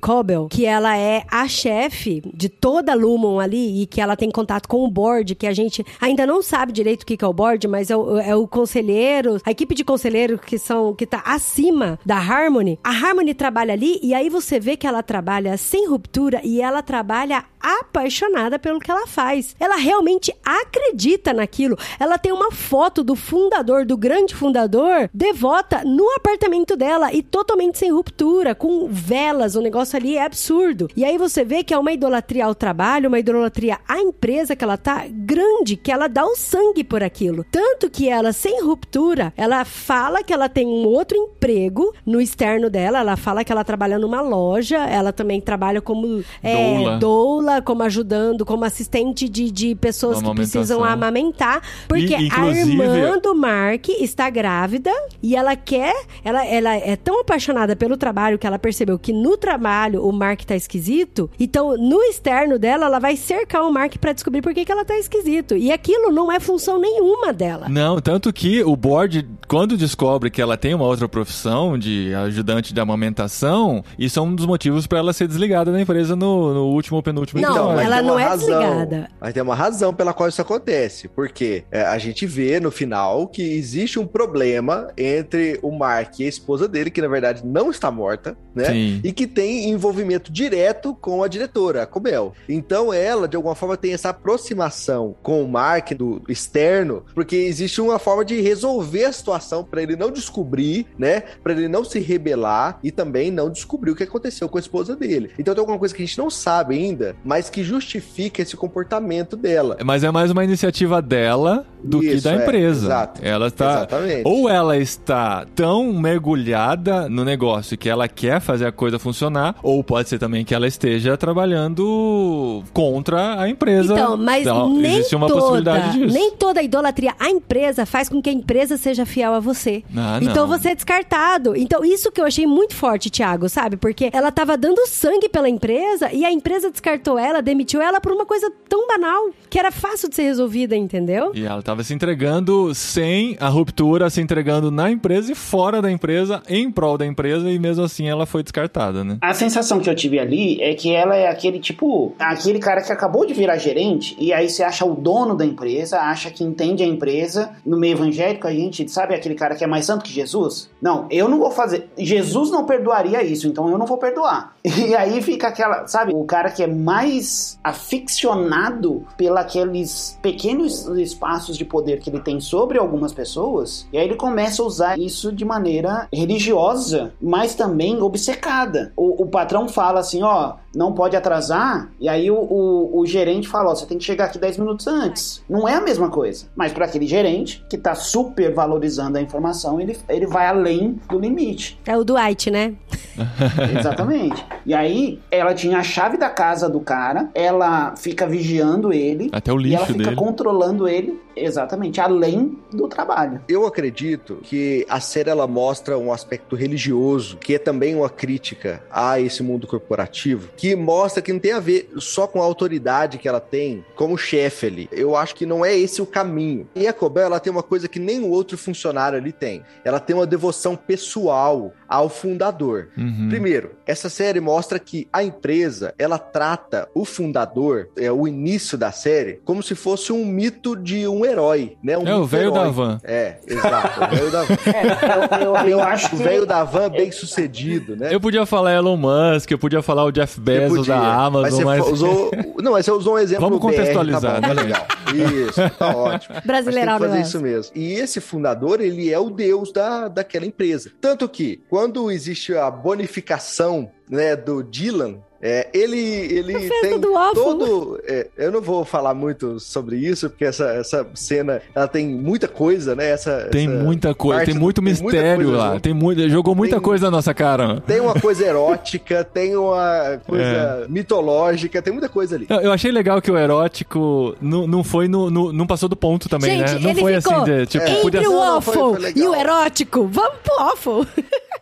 Que ela é a chefe de toda a Lumon ali e que ela tem contato com o board, que a gente ainda não sabe direito o que é o board, mas é o, é o conselheiro, a equipe de conselheiros que são, que tá acima da Harmony. A Harmony trabalha ali e aí você vê que ela trabalha sem ruptura e ela trabalha apaixonada pelo que ela faz. Ela realmente acredita naquilo. Ela tem uma foto do fundador, do grande fundador, devota no apartamento dela e totalmente sem ruptura, com velas. O negócio ali é absurdo. E aí você vê que é uma idolatria ao trabalho, uma idolatria à empresa que ela tá grande, que ela dá o sangue por aquilo. Tanto que ela, sem ruptura, ela fala que ela tem um outro emprego no externo dela. Ela fala que ela trabalha numa loja, ela também trabalha como é, Doula. doula, como ajudando, como assistente de, de pessoas que precisam amamentar. Porque E, a irmã do Mark está grávida e ela quer. Ela, ela é tão apaixonada pelo trabalho que ela percebeu que no trabalho o Mark tá esquisito. Então, no externo dela, ela vai cercar o Mark pra descobrir por que, que ela tá esquisito. E aquilo não é função nenhuma dela. Não, tanto que o board, quando descobre que ela tem uma outra profissão de ajudante de amamentação, isso é um dos motivos pra ela ser desligada da empresa no, no último, penúltimo Não, episódio. ela não é razão. desligada. Mas tem uma razão pela qual isso acontece. Porque é, a gente vê no final que existe um problema entre o Mark e a esposa dele, que na verdade não está morta, né? Sim. E que tem envolvimento direto com a diretora, a Cobel. Então ela, de alguma forma, tem essa aproximação com o Mark do externo, porque existe uma forma de resolver a situação para ele não descobrir, né? Para ele não se rebelar e também não descobrir o que aconteceu com a esposa dele. Então tem alguma coisa que a gente não sabe ainda, mas que justifica esse comportamento dela. Mas é mais uma iniciativa dela do que Isso, da é, empresa. exato. Ela está Exatamente. ou ela está tão mergulhada no negócio que ela quer fazer a coisa funcionar, ou pode ser também que ela esteja trabalhando contra a empresa. Então, mas Então, nem existe uma toda, possibilidade disso. nem toda idolatria à empresa faz com que a empresa seja fiel a você. Ah, então não. você é descartado. Então isso que eu achei muito forte, Thiago, sabe? Porque ela tava dando sangue pela empresa e a empresa descartou ela, demitiu ela por uma coisa tão banal, que era fácil de ser resolvida, entendeu? E ela estava se entregando sem a ruptura, se entregando na empresa e fora da empresa, em prol da empresa, e mesmo assim ela foi descartada, né? A sensação que eu tive ali é que ela é aquele tipo, aquele cara que acabou de virar gerente e aí você acha o dono da empresa, acha que entende a empresa. No meio evangélico a gente sabe aquele cara que é mais santo que Jesus? Não, eu não vou fazer. Jesus não perdoaria isso, então eu não vou perdoar. E aí fica aquela, sabe, o cara que é mais aficionado pelaqueles pequenos espaços de poder que ele tem sobre algumas pessoas, e aí ele começa a usar isso de maneira religiosa, mas também obcecada. O, o patrão fala assim, ó, não pode atrasar, e aí o, o, o gerente fala, ó, você tem que chegar aqui 10 minutos antes. Não é a mesma coisa. Mas para aquele gerente, que tá super valorizando a informação, ele, ele vai além do limite. É o Dwight, né? Exatamente. E aí, ela tinha a chave da casa do cara, ela fica vigiando ele. Até o e ela lixo fica dele. controlando ele, exatamente, além do trabalho. Eu acredito que a série ela mostra um aspecto religioso, que é também uma crítica a esse mundo corporativo, que mostra que não tem a ver só com a autoridade que ela tem como chefe ali. Eu acho que não é esse o caminho. E a Cobel, ela tem uma coisa que nem o outro funcionário ali tem. Ela tem uma devoção pessoal ao fundador. Uhum. Primeiro, essa série mostra que a empresa, ela trata o fundador, é o início da série, como se fosse um mito de um herói, né? Um É o velho da van. É, exato, o velho da van. É, eu, eu, eu acho O que... velho da van bem sucedido, né? Eu podia falar Elon Musk, eu podia falar o Jeff Bezos podia, da Amazon, você mas. usou, não, mas você usou um exemplo Vamos BR, contextualizar, tá bom, né, tá legal. Isso, tá ótimo. Mas o que fazer negócio. isso mesmo. E esse fundador, ele é o deus da, daquela empresa. Tanto que, quando existe a bonificação né, do Dylan, é, ele, ele tem todo... é, eu não vou falar muito sobre isso, porque essa, essa cena, ela tem muita coisa, né? Essa, Tem essa muita coisa, tem muito mistério lá. junto. Tem muito, jogou muita Tem- coisa na nossa cara. Tem uma coisa erótica, tem uma coisa É. mitológica, tem muita coisa ali. Eu, eu achei legal que o erótico não, não foi no, no- não passou do ponto também, Gente, né? Não ele foi ficou assim de, tipo, É. podia entre o legal. e o erótico. Vamos pro waffle.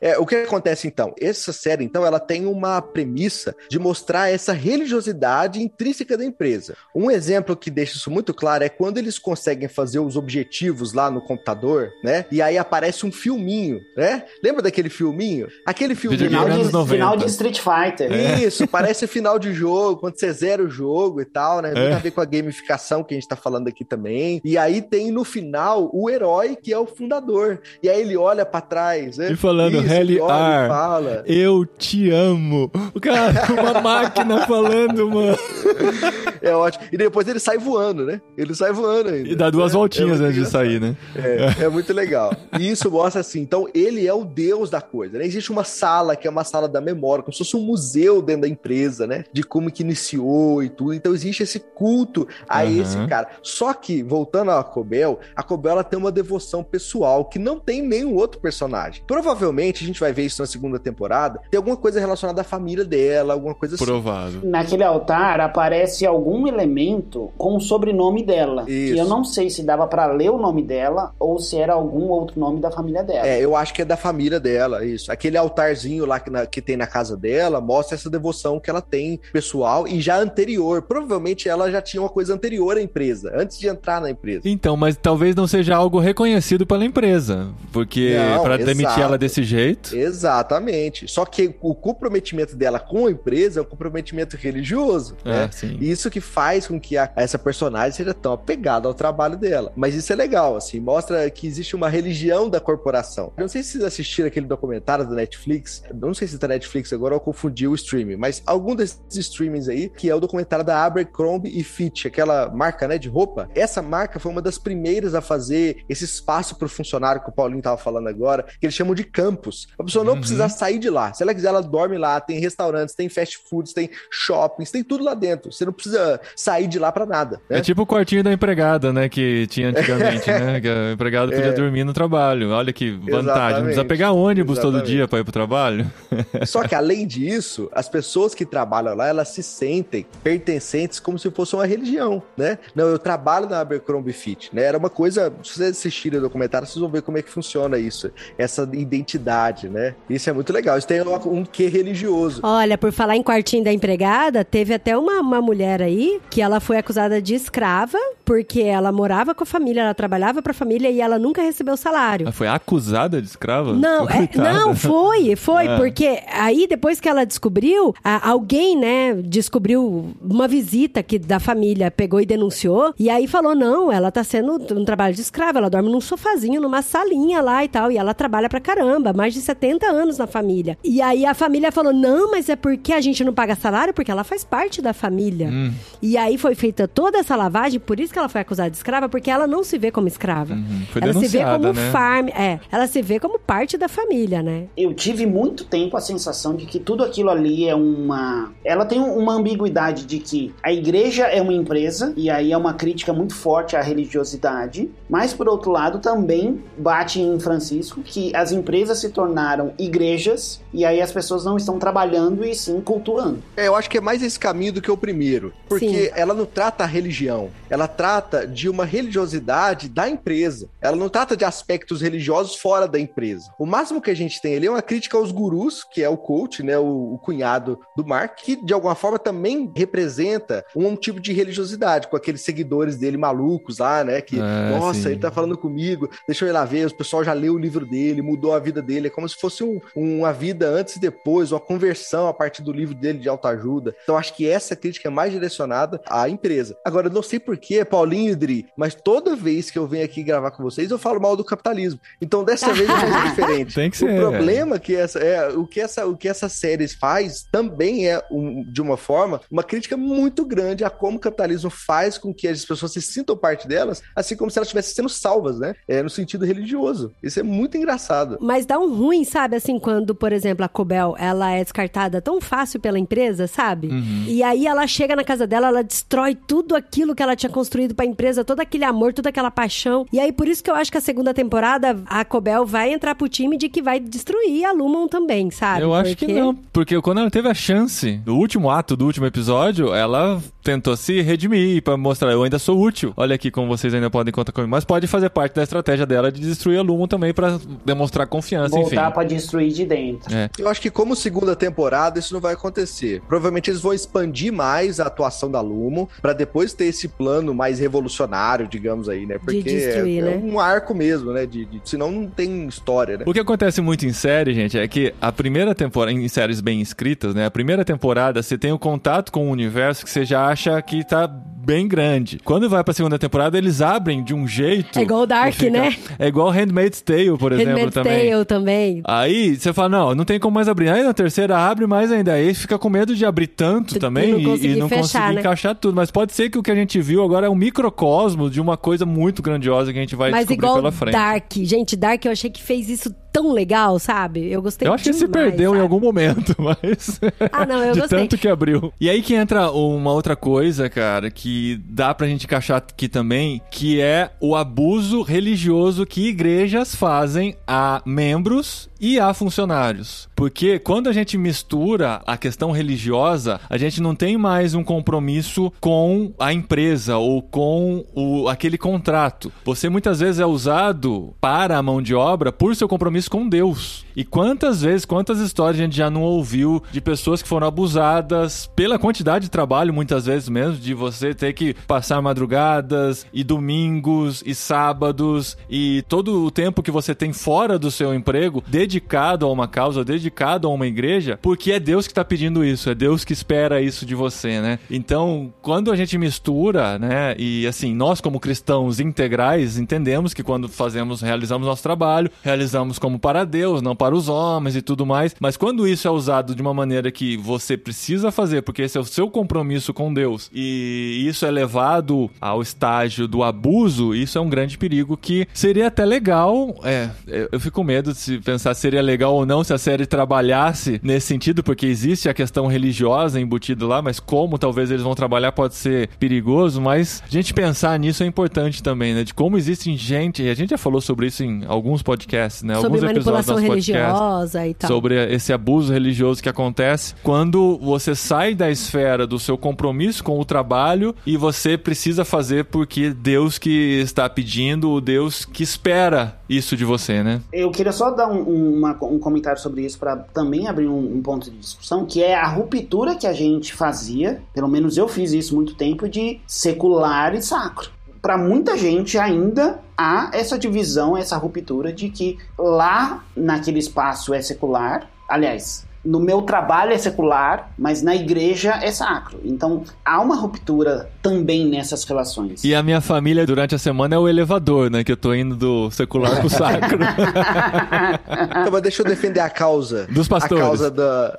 É, o que acontece então? Essa série, então, ela tem uma premissa de mostrar essa religiosidade intrínseca da empresa. Um exemplo que deixa isso muito claro é quando eles conseguem fazer os objetivos lá no computador, né? E aí aparece um filminho, né? Lembra daquele filminho? Aquele filminho. Final de, 90. final de Street Fighter. Isso, parece final de jogo, quando você zera o jogo e tal, né? Muito É. a ver com a gamificação que a gente tá falando aqui também. E aí tem no final o herói que é o fundador. E aí ele olha pra trás, né? E falando, Isso, olha e fala. Eu te amo. O cara, uma máquina falando, mano. É ótimo. E depois ele sai voando, né? Ele sai voando ainda. E dá duas É, voltinhas é muito antes de sair, né? É, é muito legal. E isso mostra assim, então ele é o deus da coisa, né? Existe uma sala que é uma sala da memória, como se fosse um museu dentro da empresa, né? De como que iniciou e tudo. Então existe esse culto a Aham. esse cara. Só que, voltando à Cobel, a Cobel ela tem uma devoção pessoal que não tem nenhum outro personagem. Provavelmente, a gente vai ver isso na segunda temporada, tem alguma coisa relacionada à família dela, alguma coisa assim. Provável. Naquele altar aparece algum elemento com o sobrenome dela. Isso. Que eu não sei se dava pra ler o nome dela ou se era algum outro nome da família dela. É, eu acho que é da família dela, isso. Aquele altarzinho lá que, na- que tem na casa dela mostra essa devoção que ela tem pessoal e já anterior. Provavelmente ela já tinha uma coisa anterior à empresa, antes de entrar na empresa. Então, mas talvez não seja algo reconhecido pela empresa. Porque pra demitir ela desse jeito. Exatamente. Só que o comprometimento dela com a empresa é um comprometimento religioso, né? É, sim. Isso que faz com que a- essa personagem seja tão apegada ao trabalho dela. Mas isso é legal, assim, mostra que existe uma religião da corporação. Eu não sei se vocês assistiram aquele documentário da Netflix, não sei se tá Netflix agora ou confundi o streaming, mas algum desses streamings aí, que é o documentário da Abercrombie e Fitch, aquela marca, né, de roupa. Essa marca foi uma das primeiras a fazer esse espaço pro funcionário que o Paulinho tava falando agora, que eles chamam de campus. A pessoa não precisa sair de lá. Se ela quiser, ela dorme lá. Tem restaurantes, tem fast foods, tem shoppings, tem tudo lá dentro. Você não precisa sair de lá pra nada. né? É tipo o quartinho da empregada, né? Que tinha antigamente, né? Que a empregada podia dormir no trabalho. Olha que vantagem. Não precisa É. Exatamente. pegar ônibus todo Exatamente. dia pra ir pro trabalho. Só que além disso, as pessoas que trabalham lá, elas se sentem pertencentes como se fosse uma religião, né? Não, eu trabalho na Abercrombie Fitch, né? Era uma coisa, se vocês assistirem o documentário, vocês vão ver como é que funciona isso, essa identidade, né? Isso é muito legal. Isso tem um, um quê religioso. Olha, por falar em quartinho da empregada, teve até uma, uma mulher aí que ela foi acusada de escrava porque ela morava com a família, ela trabalhava pra família e ela nunca recebeu salário. Ela foi acusada de escrava? Não, é- não, foi, foi, Ah. porque aí depois que ela descobriu, a- alguém, né, descobriu uma visita que da família pegou e denunciou, e aí falou: não, ela tá sendo um trabalho de escrava, ela dorme num sofazinho, numa salinha lá e tal, e ela trabalha pra caramba, mais de 70 anos na família. E aí a família falou: não, mas é porque a gente não paga salário, porque ela faz parte da família. Hum. E aí foi feita toda essa lavagem, por isso que ela foi acusada de escrava, porque ela não se vê como escrava. Uhum. Foi ela se vê como né? farm, é, ela se vê como parte da família, né? Eu tive muito tempo a sensação de que tudo aquilo ali é uma. Ela tem uma ambiguidade de que a igreja é uma empresa, e aí é uma crítica muito forte à religiosidade, mas por outro lado também bate em Francisco que as empresas se tornaram igrejas, e aí as pessoas não estão trabalhando e sim cultuando. É, eu acho que é mais esse caminho do que o primeiro. Porque Sim. ela não trata a religião. Ela trata de uma religiosidade da empresa. Ela não trata de aspectos religiosos fora da empresa. O máximo que a gente tem ali é uma crítica aos gurus, que é o coach, né? O, o cunhado do Mark, que de alguma forma também representa um tipo de religiosidade, com aqueles seguidores dele malucos lá, né? Que, É, nossa, sim. ele tá falando comigo, deixa eu ir lá ver, o pessoal já leu o livro dele, mudou a vida dele. É como se fosse um- uma vida antes e depois, uma conversão a partir do livro dele de autoajuda. Então acho que essa crítica é mais direcionada à empresa. Agora, eu não sei porquê, Paulinho e Dri, mas toda vez que eu venho aqui gravar com vocês, eu falo mal do capitalismo. Então dessa vez vai ser diferente. Tem que ser, O problema que essa é o que essa o que essa série faz também é um- de uma forma uma crítica muito grande a como o capitalismo faz com que as pessoas se sintam parte delas, assim como se elas estivessem sendo salvas, né? É no sentido religioso. Isso é muito engraçado. Mas dá um ruim, sabe? Assim, quando, por exemplo, a Cobel, ela é descartada tão fácil pela empresa, sabe? Uhum. E aí ela chega na casa dela, ela destrói tudo aquilo que ela tinha construído pra empresa, todo aquele amor, toda aquela paixão. E aí por isso que eu acho que a segunda temporada, a Cobel vai entrar pro time de que vai destruir a Lumon também, sabe? Eu acho que não, porque quando ela teve a chance, no último ato do último episódio, ela tentou se redimir pra mostrar, eu ainda sou útil. Olha aqui como vocês ainda podem contar comigo. Mas pode fazer parte da estratégia dela de destruir a Lumon também pra demonstrar confiança, enfim. Voltar pra destruir de dentro. É. Eu acho que como segunda temporada isso não vai acontecer. Provavelmente eles vão expandir mais a atuação da Lumo pra depois ter esse plano mais revolucionário, digamos aí, né? Porque destruir, é, é né? um arco mesmo, né? De, de- senão não tem história, né? O que acontece muito em série, gente, é que a primeira temporada, em séries bem escritas, né? A primeira temporada você tem o contato com o universo que você já acha que tá bem grande. Quando vai pra segunda temporada, eles abrem de um jeito. É igual o Dark, fica- né? É igual Handmaid's Tale, por exemplo, Handmaid's também. Tale também. Aí você fala, não, não tem como mais abrir. Aí na terceira abre mais ainda. Aí fica com medo de abrir tanto também não e, conseguir e não fechar, conseguir né? encaixar tudo. Mas pode ser que o que a gente viu agora é um microcosmo de uma coisa muito grandiosa que a gente vai Mas descobrir igual pela frente. Dark. Gente, Dark eu achei que fez isso tão legal, sabe? Eu gostei Eu acho que ele se demais, perdeu em sabe? algum momento, mas. Ah, não, eu de gostei. tanto que abriu. E aí que entra uma outra coisa, cara, que dá pra gente encaixar aqui também, que é o abuso religioso que igrejas fazem a membros e a funcionários. Porque quando a gente mistura a questão religiosa, a gente não tem mais um compromisso com a empresa ou com o, aquele contrato. Você muitas vezes é usado para a mão de obra por seu compromisso com Deus. E quantas vezes, quantas histórias a gente já não ouviu de pessoas que foram abusadas pela quantidade de trabalho, muitas vezes mesmo, de você ter que passar madrugadas e domingos e sábados e todo o tempo que você tem fora do seu emprego dedicado a uma causa, dedicado a uma igreja, porque é Deus que está pedindo isso, é Deus que espera isso de você, né? Então, quando a gente mistura, né, e assim, nós como cristãos integrais entendemos que quando fazemos, realizamos nosso trabalho, realizamos como para Deus, não para os homens e tudo mais. Mas quando isso é usado de uma maneira que você precisa fazer, porque esse é o seu compromisso com Deus, e isso é levado ao estágio do abuso, isso é um grande perigo que seria até legal. É, eu fico com medo de se pensar se seria legal ou não se a série trabalhasse nesse sentido, porque existe a questão religiosa embutida lá, mas como talvez eles vão trabalhar pode ser perigoso, mas a gente pensar nisso é importante também, né? De como existe gente, e a gente já falou sobre isso em alguns podcasts, né? Sobre alguns manipulação do nosso religiosa e tal. sobre esse abuso religioso que acontece quando você sai da esfera do seu compromisso com o trabalho e você precisa fazer porque Deus que está pedindo, o Deus que espera isso de você, né? Eu queria só dar um, um- uma- um comentário sobre isso para também abrir um, um ponto de discussão, que é a ruptura que a gente fazia, pelo menos eu fiz isso muito tempo, de secular e sacro. Para muita gente ainda há essa divisão, essa ruptura de que lá naquele espaço é secular, aliás, no meu trabalho é secular, mas na igreja é sacro. Então há uma ruptura também nessas relações. E a minha família durante a semana é o elevador, né? Que eu tô indo do secular pro sacro. Então, mas deixa eu defender a causa. Dos pastores. A causa da.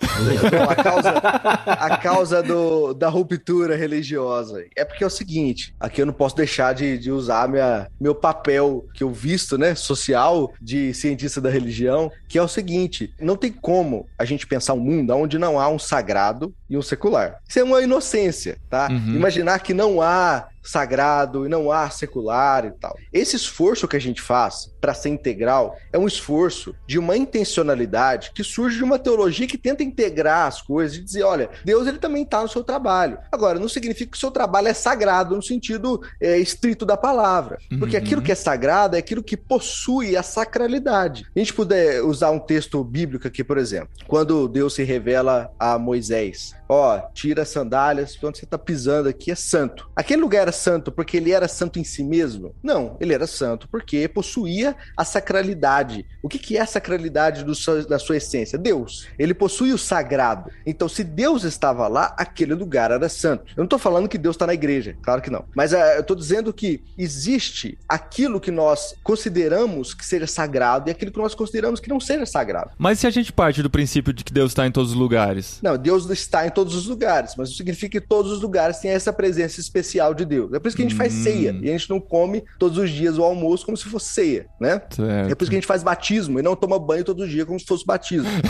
Não, a causa, a causa do, da ruptura religiosa. É porque é o seguinte: aqui eu não posso deixar de, de usar minha, meu papel que eu visto, né? Social de cientista da religião, que é o seguinte: não tem como a gente pensar um mundo onde não há um sagrado e um secular. Isso é uma inocência, tá? Uhum. Imaginar que não há sagrado e não há secular e tal. Esse esforço que a gente faz para ser integral é um esforço de uma intencionalidade que surge de uma teologia que tenta integrar as coisas e dizer, olha, Deus ele também está no seu trabalho. Agora, não significa que o seu trabalho é sagrado no sentido é, estrito da palavra, porque Uhum. aquilo que é sagrado é aquilo que possui a sacralidade. A gente puder usar um texto bíblico aqui, por exemplo, quando Deus se revela a Moisés, ó, tira as sandálias, onde você está pisando aqui é santo. Aquele lugar era santo porque ele era santo em si mesmo? Não, ele era santo porque possuía a sacralidade. O que, que é a sacralidade do seu- da sua essência? Deus. Ele possui o sagrado. Então, se Deus estava lá, aquele lugar era santo. Eu não estou falando que Deus está na igreja, claro que não. Mas ah, eu estou dizendo que existe aquilo que nós consideramos que seja sagrado e aquilo que nós consideramos que não seja sagrado. Mas se a gente parte do princípio de que Deus está em todos os lugares? Não, Deus está em todos os lugares, mas isso significa que todos os lugares têm essa presença especial de Deus. É por isso que a gente faz Hum. ceia e a gente não come todos os dias o almoço como se fosse ceia, né? Certo. É por isso que a gente faz batismo e não toma banho todo dia como se fosse batismo.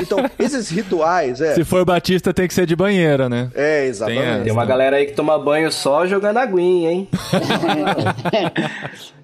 Então, esses rituais, é. Se for batista, tem que ser de banheira, né? É, exatamente. Tem uma galera aí que toma banho só jogando aguinha, hein?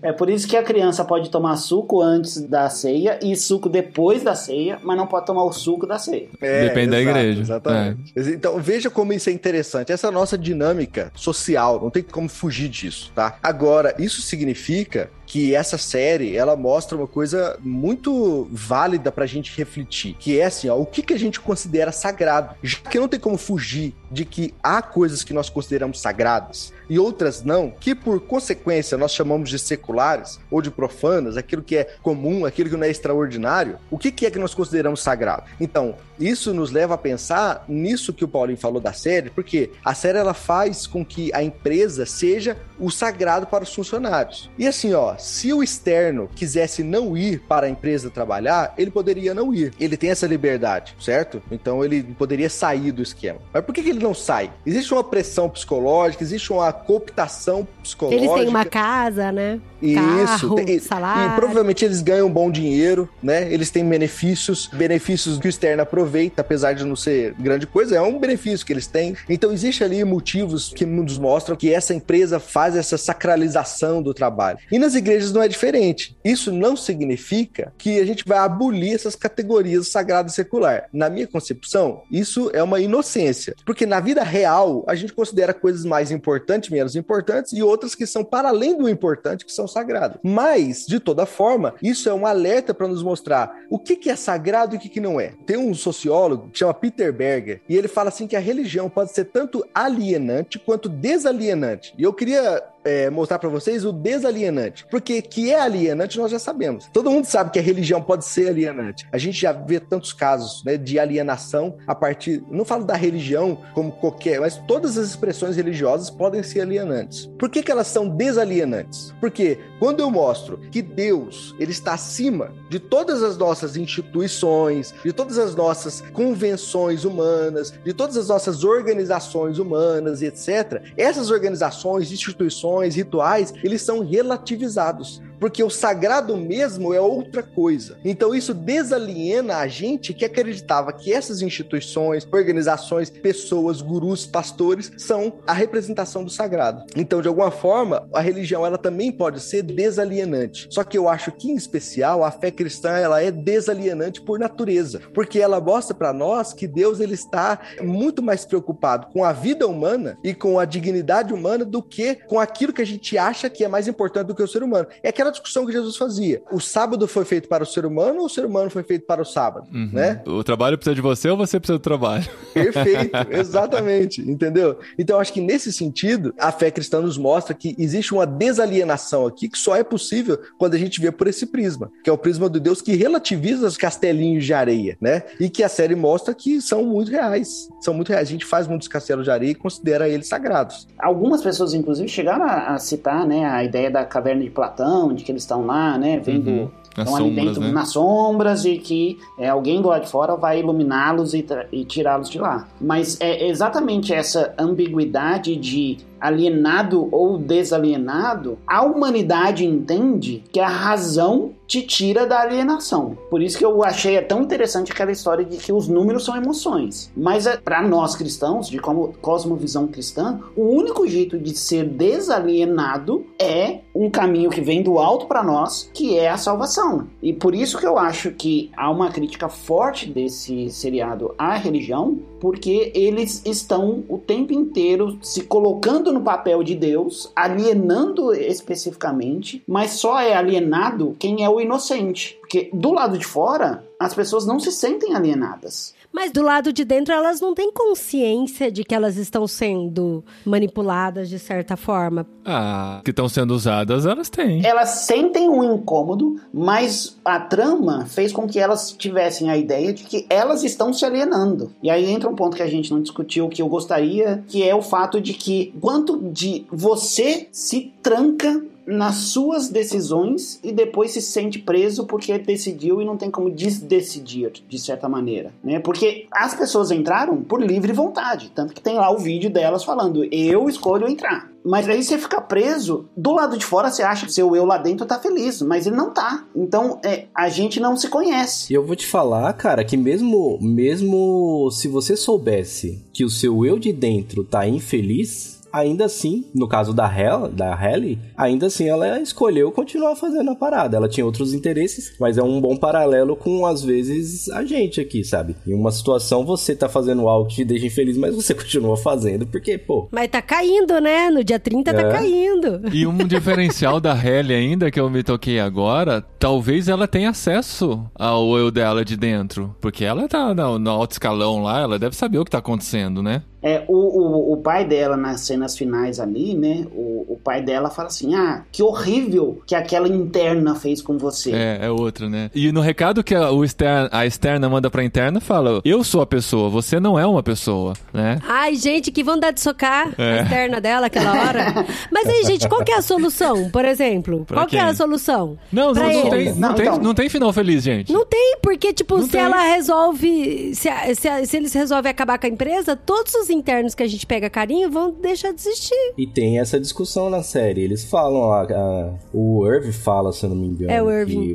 É por isso que a criança pode tomar suco antes da ceia e suco depois da ceia, mas não pode tomar o suco da ceia. É, Depende da exato, igreja. Exatamente. Então, veja como isso é interessante. Essa é nossa dinâmica social, não tem como fugir disso, tá? Agora, isso significa que essa série, ela mostra uma coisa muito válida pra gente refletir, que é assim, ó, o que que a gente considera sagrado? Já que não tem como fugir de que há coisas que nós consideramos sagradas e outras não, que por consequência nós chamamos de seculares ou de profanas, aquilo que é comum, aquilo que não é extraordinário, o que é que nós consideramos sagrado? Então, isso nos leva a pensar nisso que o Paulinho falou da série, porque a série ela faz com que a empresa seja o sagrado para os funcionários. E assim, ó, se o externo quisesse não ir para a empresa trabalhar, ele poderia não ir. Ele tem essa liberdade, certo? Então ele poderia sair do esquema. Mas por que, que ele não sai? Existe uma pressão psicológica, existe uma cooptação psicológica. Eles têm uma casa, né? Isso, Carro, tem- e- salário. E provavelmente eles ganham bom dinheiro, né? Eles têm benefícios, benefícios que o externo aproveita, apesar de não ser grande coisa, é um benefício que eles têm. Então existe ali motivos que nos mostram que essa empresa faz essa sacralização do trabalho. E nas igrejas não é diferente. Isso não significa que a gente vai abolir essas categorias sagrada e secular. Na minha concepção, isso é uma inocência, porque na vida real a gente considera coisas mais importantes, menos importantes e outras que são para além do importante, que são sagradas. Mas, de toda forma, isso é um alerta para nos mostrar o que, que é sagrado e o que, que não é. Tem um sociólogo que chama Peter Berger e ele fala assim que a religião pode ser tanto alienante quanto desalienante. E eu queria é, mostrar para vocês o desalienante. Porque que é alienante nós já sabemos. Todo mundo sabe que a religião pode ser alienante. A gente já vê tantos casos né, de alienação a partir. Não falo da religião como qualquer, mas todas as expressões religiosas podem ser alienantes. Por que, que elas são desalienantes? Porque quando eu mostro que Deus ele está acima de todas as nossas instituições, de todas as nossas convenções humanas, de todas as nossas organizações humanas, etc., essas organizações, instituições, rituais, eles são relativizados porque o sagrado mesmo é outra coisa. Então isso desaliena a gente que acreditava que essas instituições, organizações, pessoas, gurus, pastores são a representação do sagrado. Então, de alguma forma, a religião ela também pode ser desalienante. Só que eu acho que em especial a fé cristã ela é desalienante por natureza, porque ela mostra para nós que Deus ele está muito mais preocupado com a vida humana e com a dignidade humana do que com aquilo que a gente acha que é mais importante do que o ser humano. É aquela aquela discussão que Jesus fazia. O sábado foi feito para o ser humano ou o ser humano foi feito para o sábado, Uhum. né? O trabalho precisa de você ou você precisa do trabalho? Perfeito, exatamente, entendeu? Então acho que nesse sentido, a fé cristã nos mostra que existe uma desalienação aqui que só é possível quando a gente vê por esse prisma, que é o prisma do Deus que relativiza os castelinhos de areia, né? E que a série mostra que são muito reais, são muito reais. A gente faz muitos castelos de areia e considera eles sagrados. Algumas pessoas, inclusive, chegaram a, a citar né, a ideia da caverna de Platão, que eles estão lá, né, vendo. Uhum. Nas Estão ali dentro, né? nas sombras, e que é, alguém do lado de fora vai iluminá-los e, e tirá-los de lá. Mas é exatamente essa ambiguidade de alienado ou desalienado, a humanidade entende que a razão te tira da alienação. Por isso que eu achei é tão interessante aquela história de que os números são emoções. Mas para nós cristãos, de como cosmovisão cristã, o único jeito de ser desalienado é um caminho que vem do alto para nós, que é a salvação. E por isso que eu acho que há uma crítica forte desse seriado à religião, porque eles estão o tempo inteiro se colocando no papel de Deus, alienando especificamente, mas só é alienado quem é o inocente. Porque do lado de fora, as pessoas não se sentem alienadas. Mas do lado de dentro, elas não têm consciência de que elas estão sendo manipuladas de certa forma. Ah, que estão sendo usadas, elas têm. Elas sentem um incômodo, mas a trama fez com que elas tivessem a ideia de que elas estão se alienando. E aí entra um ponto que a gente não discutiu, que eu gostaria, que é o fato de que quanto de você se tranca nas suas decisões e depois se sente preso porque decidiu e não tem como desdecidir, de certa maneira, né? Porque as pessoas entraram por livre vontade, tanto que tem lá o vídeo delas falando, eu escolho entrar. Mas aí você fica preso, do lado de fora você acha que seu eu lá dentro tá feliz, mas ele não tá. Então, é, a gente não se conhece. E eu vou te falar, cara, que mesmo, mesmo se você soubesse que o seu eu de dentro tá infeliz, ainda assim, no caso da Hel, da Helly, ainda assim ela escolheu continuar fazendo a parada. Ela tinha outros interesses, mas é um bom paralelo com, às vezes, a gente aqui, sabe? Em uma situação você tá fazendo algo que te deixa infeliz, mas você continua fazendo, porque, pô, Mas tá caindo, né? No dia 30 tá É. caindo. E um diferencial da Halle ainda, que eu me toquei agora, talvez ela tenha acesso ao eu dela de dentro. Porque ela tá no, no alto escalão lá, ela deve saber o que tá acontecendo, né? É, o, o, o pai dela, nas cenas finais ali, né? O, o pai dela fala assim: Ah, que horrível que aquela interna fez com você. É, é outra, né? E no recado que a, o externa, a externa manda pra interna, fala: Eu sou a pessoa, você não é uma pessoa, né? Ai, gente, que vontade de socar É. a externa dela aquela hora. Mas aí, gente, qual que é a solução, por exemplo? Pra qual que é quem? a solução? Não, não, não tem, não, Não, tem, então. não tem final feliz, gente. Não tem, porque, tipo, Não se tem. ela resolve. Se, se, se eles resolvem acabar com a empresa, todos os internos que a gente pega carinho vão deixar de existir. E tem essa discussão na série. Eles falam, a, a- o Irv fala, se eu não me engano. É, o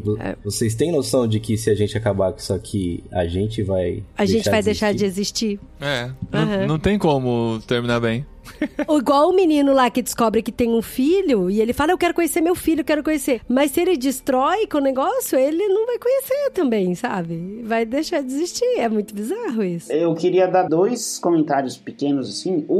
vo- é. Vocês têm noção de que se a gente acabar com isso aqui, a gente vai. A gente vai deixar de existir? É, não, Aham. não tem como terminar bem. Igual o menino lá que descobre que tem um filho e ele fala, eu quero conhecer meu filho, eu quero conhecer. Mas se ele destrói com o negócio, ele não vai conhecer também, sabe? Vai deixar de existir. É muito bizarro isso. Eu queria dar dois comentários pequenos assim. O,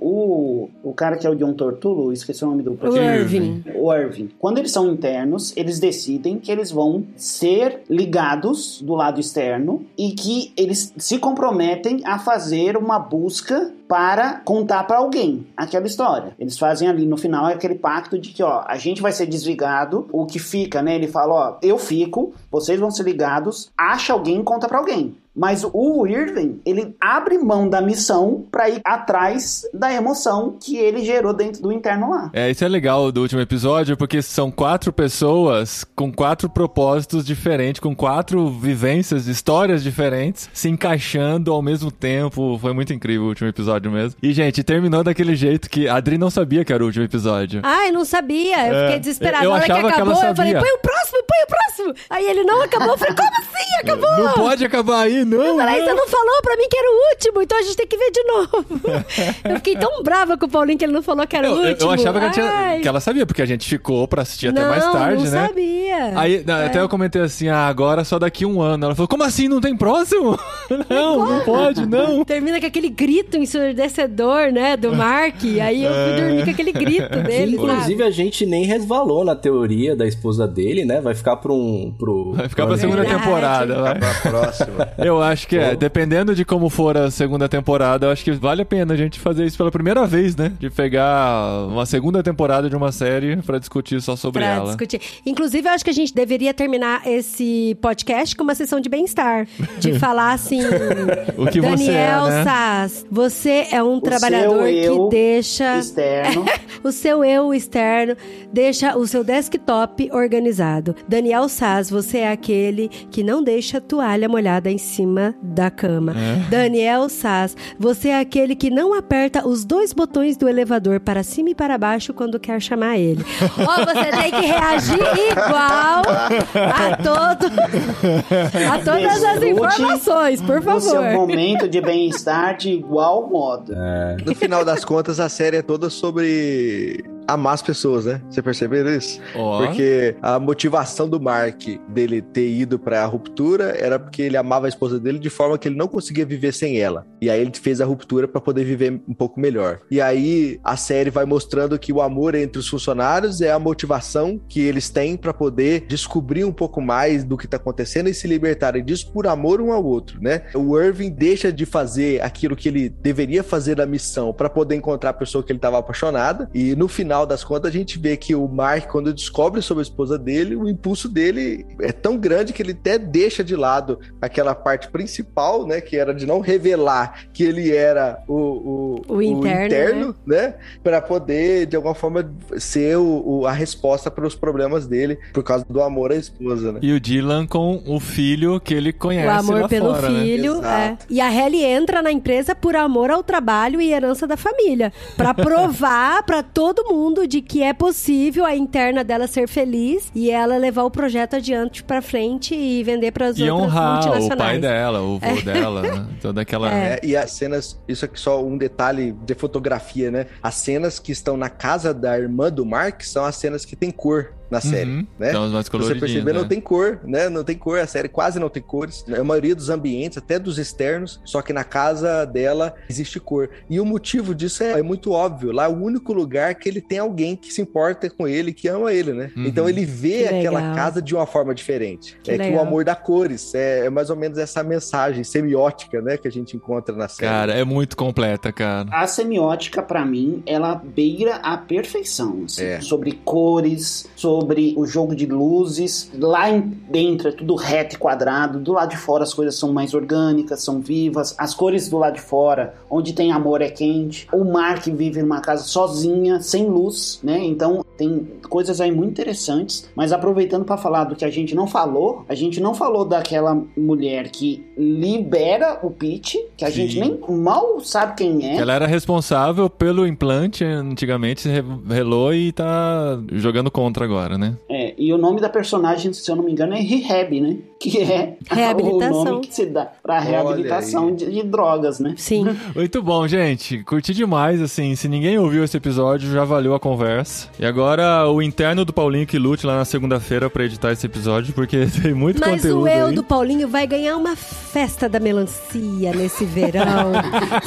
o, o cara que é o John Tortulo, esqueci o nome do O. Irving. O Irving. Quando eles são internos, eles decidem que eles vão ser ligados do lado externo e que eles se comprometem a fazer uma busca para contar para alguém aquela história. Eles fazem ali no final aquele pacto de que, ó, a gente vai ser desligado, o que fica, né? Ele fala, ó, eu fico, vocês vão ser ligados, acha alguém e conta para alguém. Mas o Irving, ele abre mão da missão pra ir atrás da emoção que ele gerou dentro do interno lá. É, isso é legal do último episódio, porque são quatro pessoas com quatro propósitos diferentes, com quatro vivências, histórias diferentes, se encaixando ao mesmo tempo. Foi muito incrível o último episódio mesmo. E, gente, terminou daquele jeito que a Adri não sabia que era o último episódio. Ai, não sabia. Eu É, fiquei desesperada. eu Na hora que achava que acabou, ela eu falei, sabia. põe o próximo, põe o próximo. Aí ele não acabou. Eu falei, como assim? Acabou? Não pode acabar aí, não! Não. você não falou pra mim que era o último, então a gente tem que ver de novo. eu fiquei tão brava com o Paulinho que ele não falou que era Eu, o último. eu achava que ela, tinha- que ela sabia, porque a gente ficou pra assistir até não, mais tarde, não né? sabia. Aí, na- É. até eu comentei assim, ah, agora só daqui um ano. Ela falou, como assim, não tem próximo? não, não pode, não. Termina com aquele grito ensurdecedor, né, do Mark. Aí eu fui dormir com aquele grito dele, Inclusive, sabe? a gente nem resvalou na teoria da esposa dele, né? Vai ficar pra um. Pro, Vai ficar pra segunda Verdade. temporada, vai. Pra próxima. Eu acho que é, dependendo de como for a segunda temporada, eu acho que vale a pena a gente fazer isso pela primeira vez, né? De pegar uma segunda temporada de uma série pra discutir só sobre Pra ela. discutir. Inclusive, eu acho que a gente deveria terminar esse podcast com uma sessão de bem-estar. De falar assim. O que você Daniel é, né? Sass, você é um trabalhador seu eu que deixa. Externo. O seu eu externo deixa o seu desktop organizado. Daniel Sass, você é aquele que não deixa a toalha molhada em cima da cama. É. Daniel Sass, você é aquele que não aperta os dois botões do elevador para cima e para baixo quando quer chamar ele. Ó, você tem que reagir igual a todo a todas as informações, por O seu favor. momento de bem-estar de igual modo. No final das contas, a série é toda sobre amar as pessoas, né? Você perceberam isso? Ó. Porque a motivação do Mark dele ter ido pra ruptura era porque ele amava a esposa dele de forma que ele não conseguia viver sem ela. E aí ele fez a ruptura pra poder viver um pouco melhor. E aí a série vai mostrando que o amor entre os funcionários é a motivação que eles têm pra poder descobrir um pouco mais do que tá acontecendo e se libertarem disso por amor um ao outro, né? O Irving deixa de fazer aquilo que ele deveria fazer na missão pra poder encontrar a pessoa que ele estava apaixonada e no final das contas a gente vê que o Mark quando descobre sobre a esposa dele, o impulso dele é tão grande que ele até deixa de lado aquela parte principal, né, que era de não revelar que ele era o, o, O interno, né, Pra poder de alguma forma ser o, o- a resposta para os problemas dele por causa do amor à esposa, né? E o Dylan com o filho que ele conhece O amor lá pelo fora, né? filho, Exato. é. E a Helly entra na empresa por amor ao trabalho e herança da família, Pra provar pra todo mundo de que é possível a interna dela ser feliz e ela levar o projeto adiante pra frente e vender para as E outras honrar o multinacionais. pai dela, o vô dela, né? Toda aquela... É, e as cenas, isso aqui só um detalhe de fotografia, né? As cenas que estão na casa da irmã do Mark são as cenas que tem cor na série, Uhum. né? As mais Se você coloridinhas, perceber, não né? tem cor, né? Não tem cor, a série quase não tem cores. A maioria dos ambientes, até dos externos, só que na casa dela existe cor. E o motivo disso é, é muito óbvio. Lá é o único lugar que ele tem alguém que se importa com ele, que ama ele, né? Uhum. Então ele vê Que aquela legal. casa de uma forma diferente. Que é que o legal. amor dá cores. É, é mais ou menos essa mensagem semiótica, né? Que a gente encontra na série. Cara, é muito completa, cara. A semiótica, pra mim, ela beira a perfeição. assim. É. Sobre cores, sobre o jogo de luzes. Lá dentro é tudo reto e quadrado. Do lado de fora as coisas são mais orgânicas, são vivas. As cores do lado de fora, onde tem amor, é quente. O Mark vive numa casa sozinha, sem luz, né? Então tem coisas aí muito interessantes. Mas aproveitando pra falar do que a gente não falou, a gente não falou daquela mulher que libera o Pete, que a Sim. gente nem mal sabe quem é. Ela era responsável pelo implante, antigamente se revelou e tá jogando contra agora, né? É, e o nome da personagem, se eu não me engano, é Rehab, né? Que é Reabilitação. o nome que se dá pra reabilitação de, de drogas, né? Sim. Muito bom, gente. Curti demais, assim. Se ninguém ouviu esse episódio, já valeu a conversa. E agora o interno do Paulinho que lute lá na segunda-feira pra editar esse episódio, porque tem muito Mas conteúdo o eu aí. do Paulinho vai ganhar uma festa da melancia nesse verão.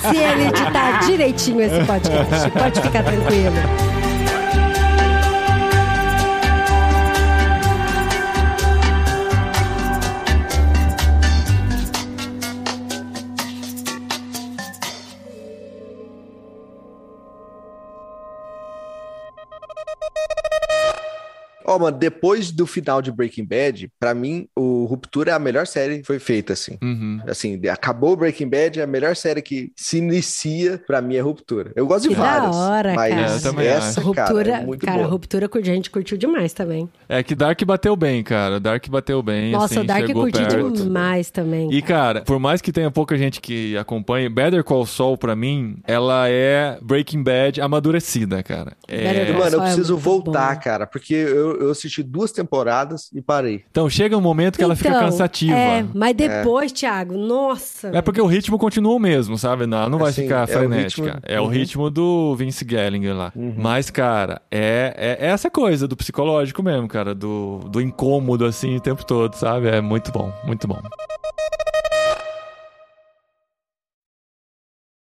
se ele editar direitinho esse podcast. Pode ficar tranquilo. Ó, mano, depois do final de Breaking Bad, pra mim, o Ruptura é a melhor série que foi feita, assim. Uhum. Assim, acabou Breaking Bad, é a melhor série que se inicia, pra mim, é Ruptura. Eu gosto de Que da várias, hora, mas cara. É, eu também essa, Ruptura, cara, é muito cara, boa. ruptura curti- a gente curtiu demais também. É que Dark bateu bem, cara. Dark bateu bem. Nossa, assim, o Dark chegou curti perto. demais também. E, cara, por mais que tenha pouca gente que acompanhe, Better Call Saul, pra mim, ela é Breaking Bad amadurecida, cara. É... Mano, eu é preciso muito voltar, bom. cara, porque eu, eu assisti duas temporadas e parei. Então, chega um momento que ela fica Então, cansativa. É, mas depois, Thiago, nossa. É porque o ritmo continua o mesmo, sabe? Não, não vai Assim, ficar é o frenética. ritmo- É o Uhum. ritmo do Vince Gilligan lá. Mas, cara, é, é essa coisa do psicológico mesmo, cara. Do, do incômodo, assim, o tempo todo, sabe? É muito bom, muito bom.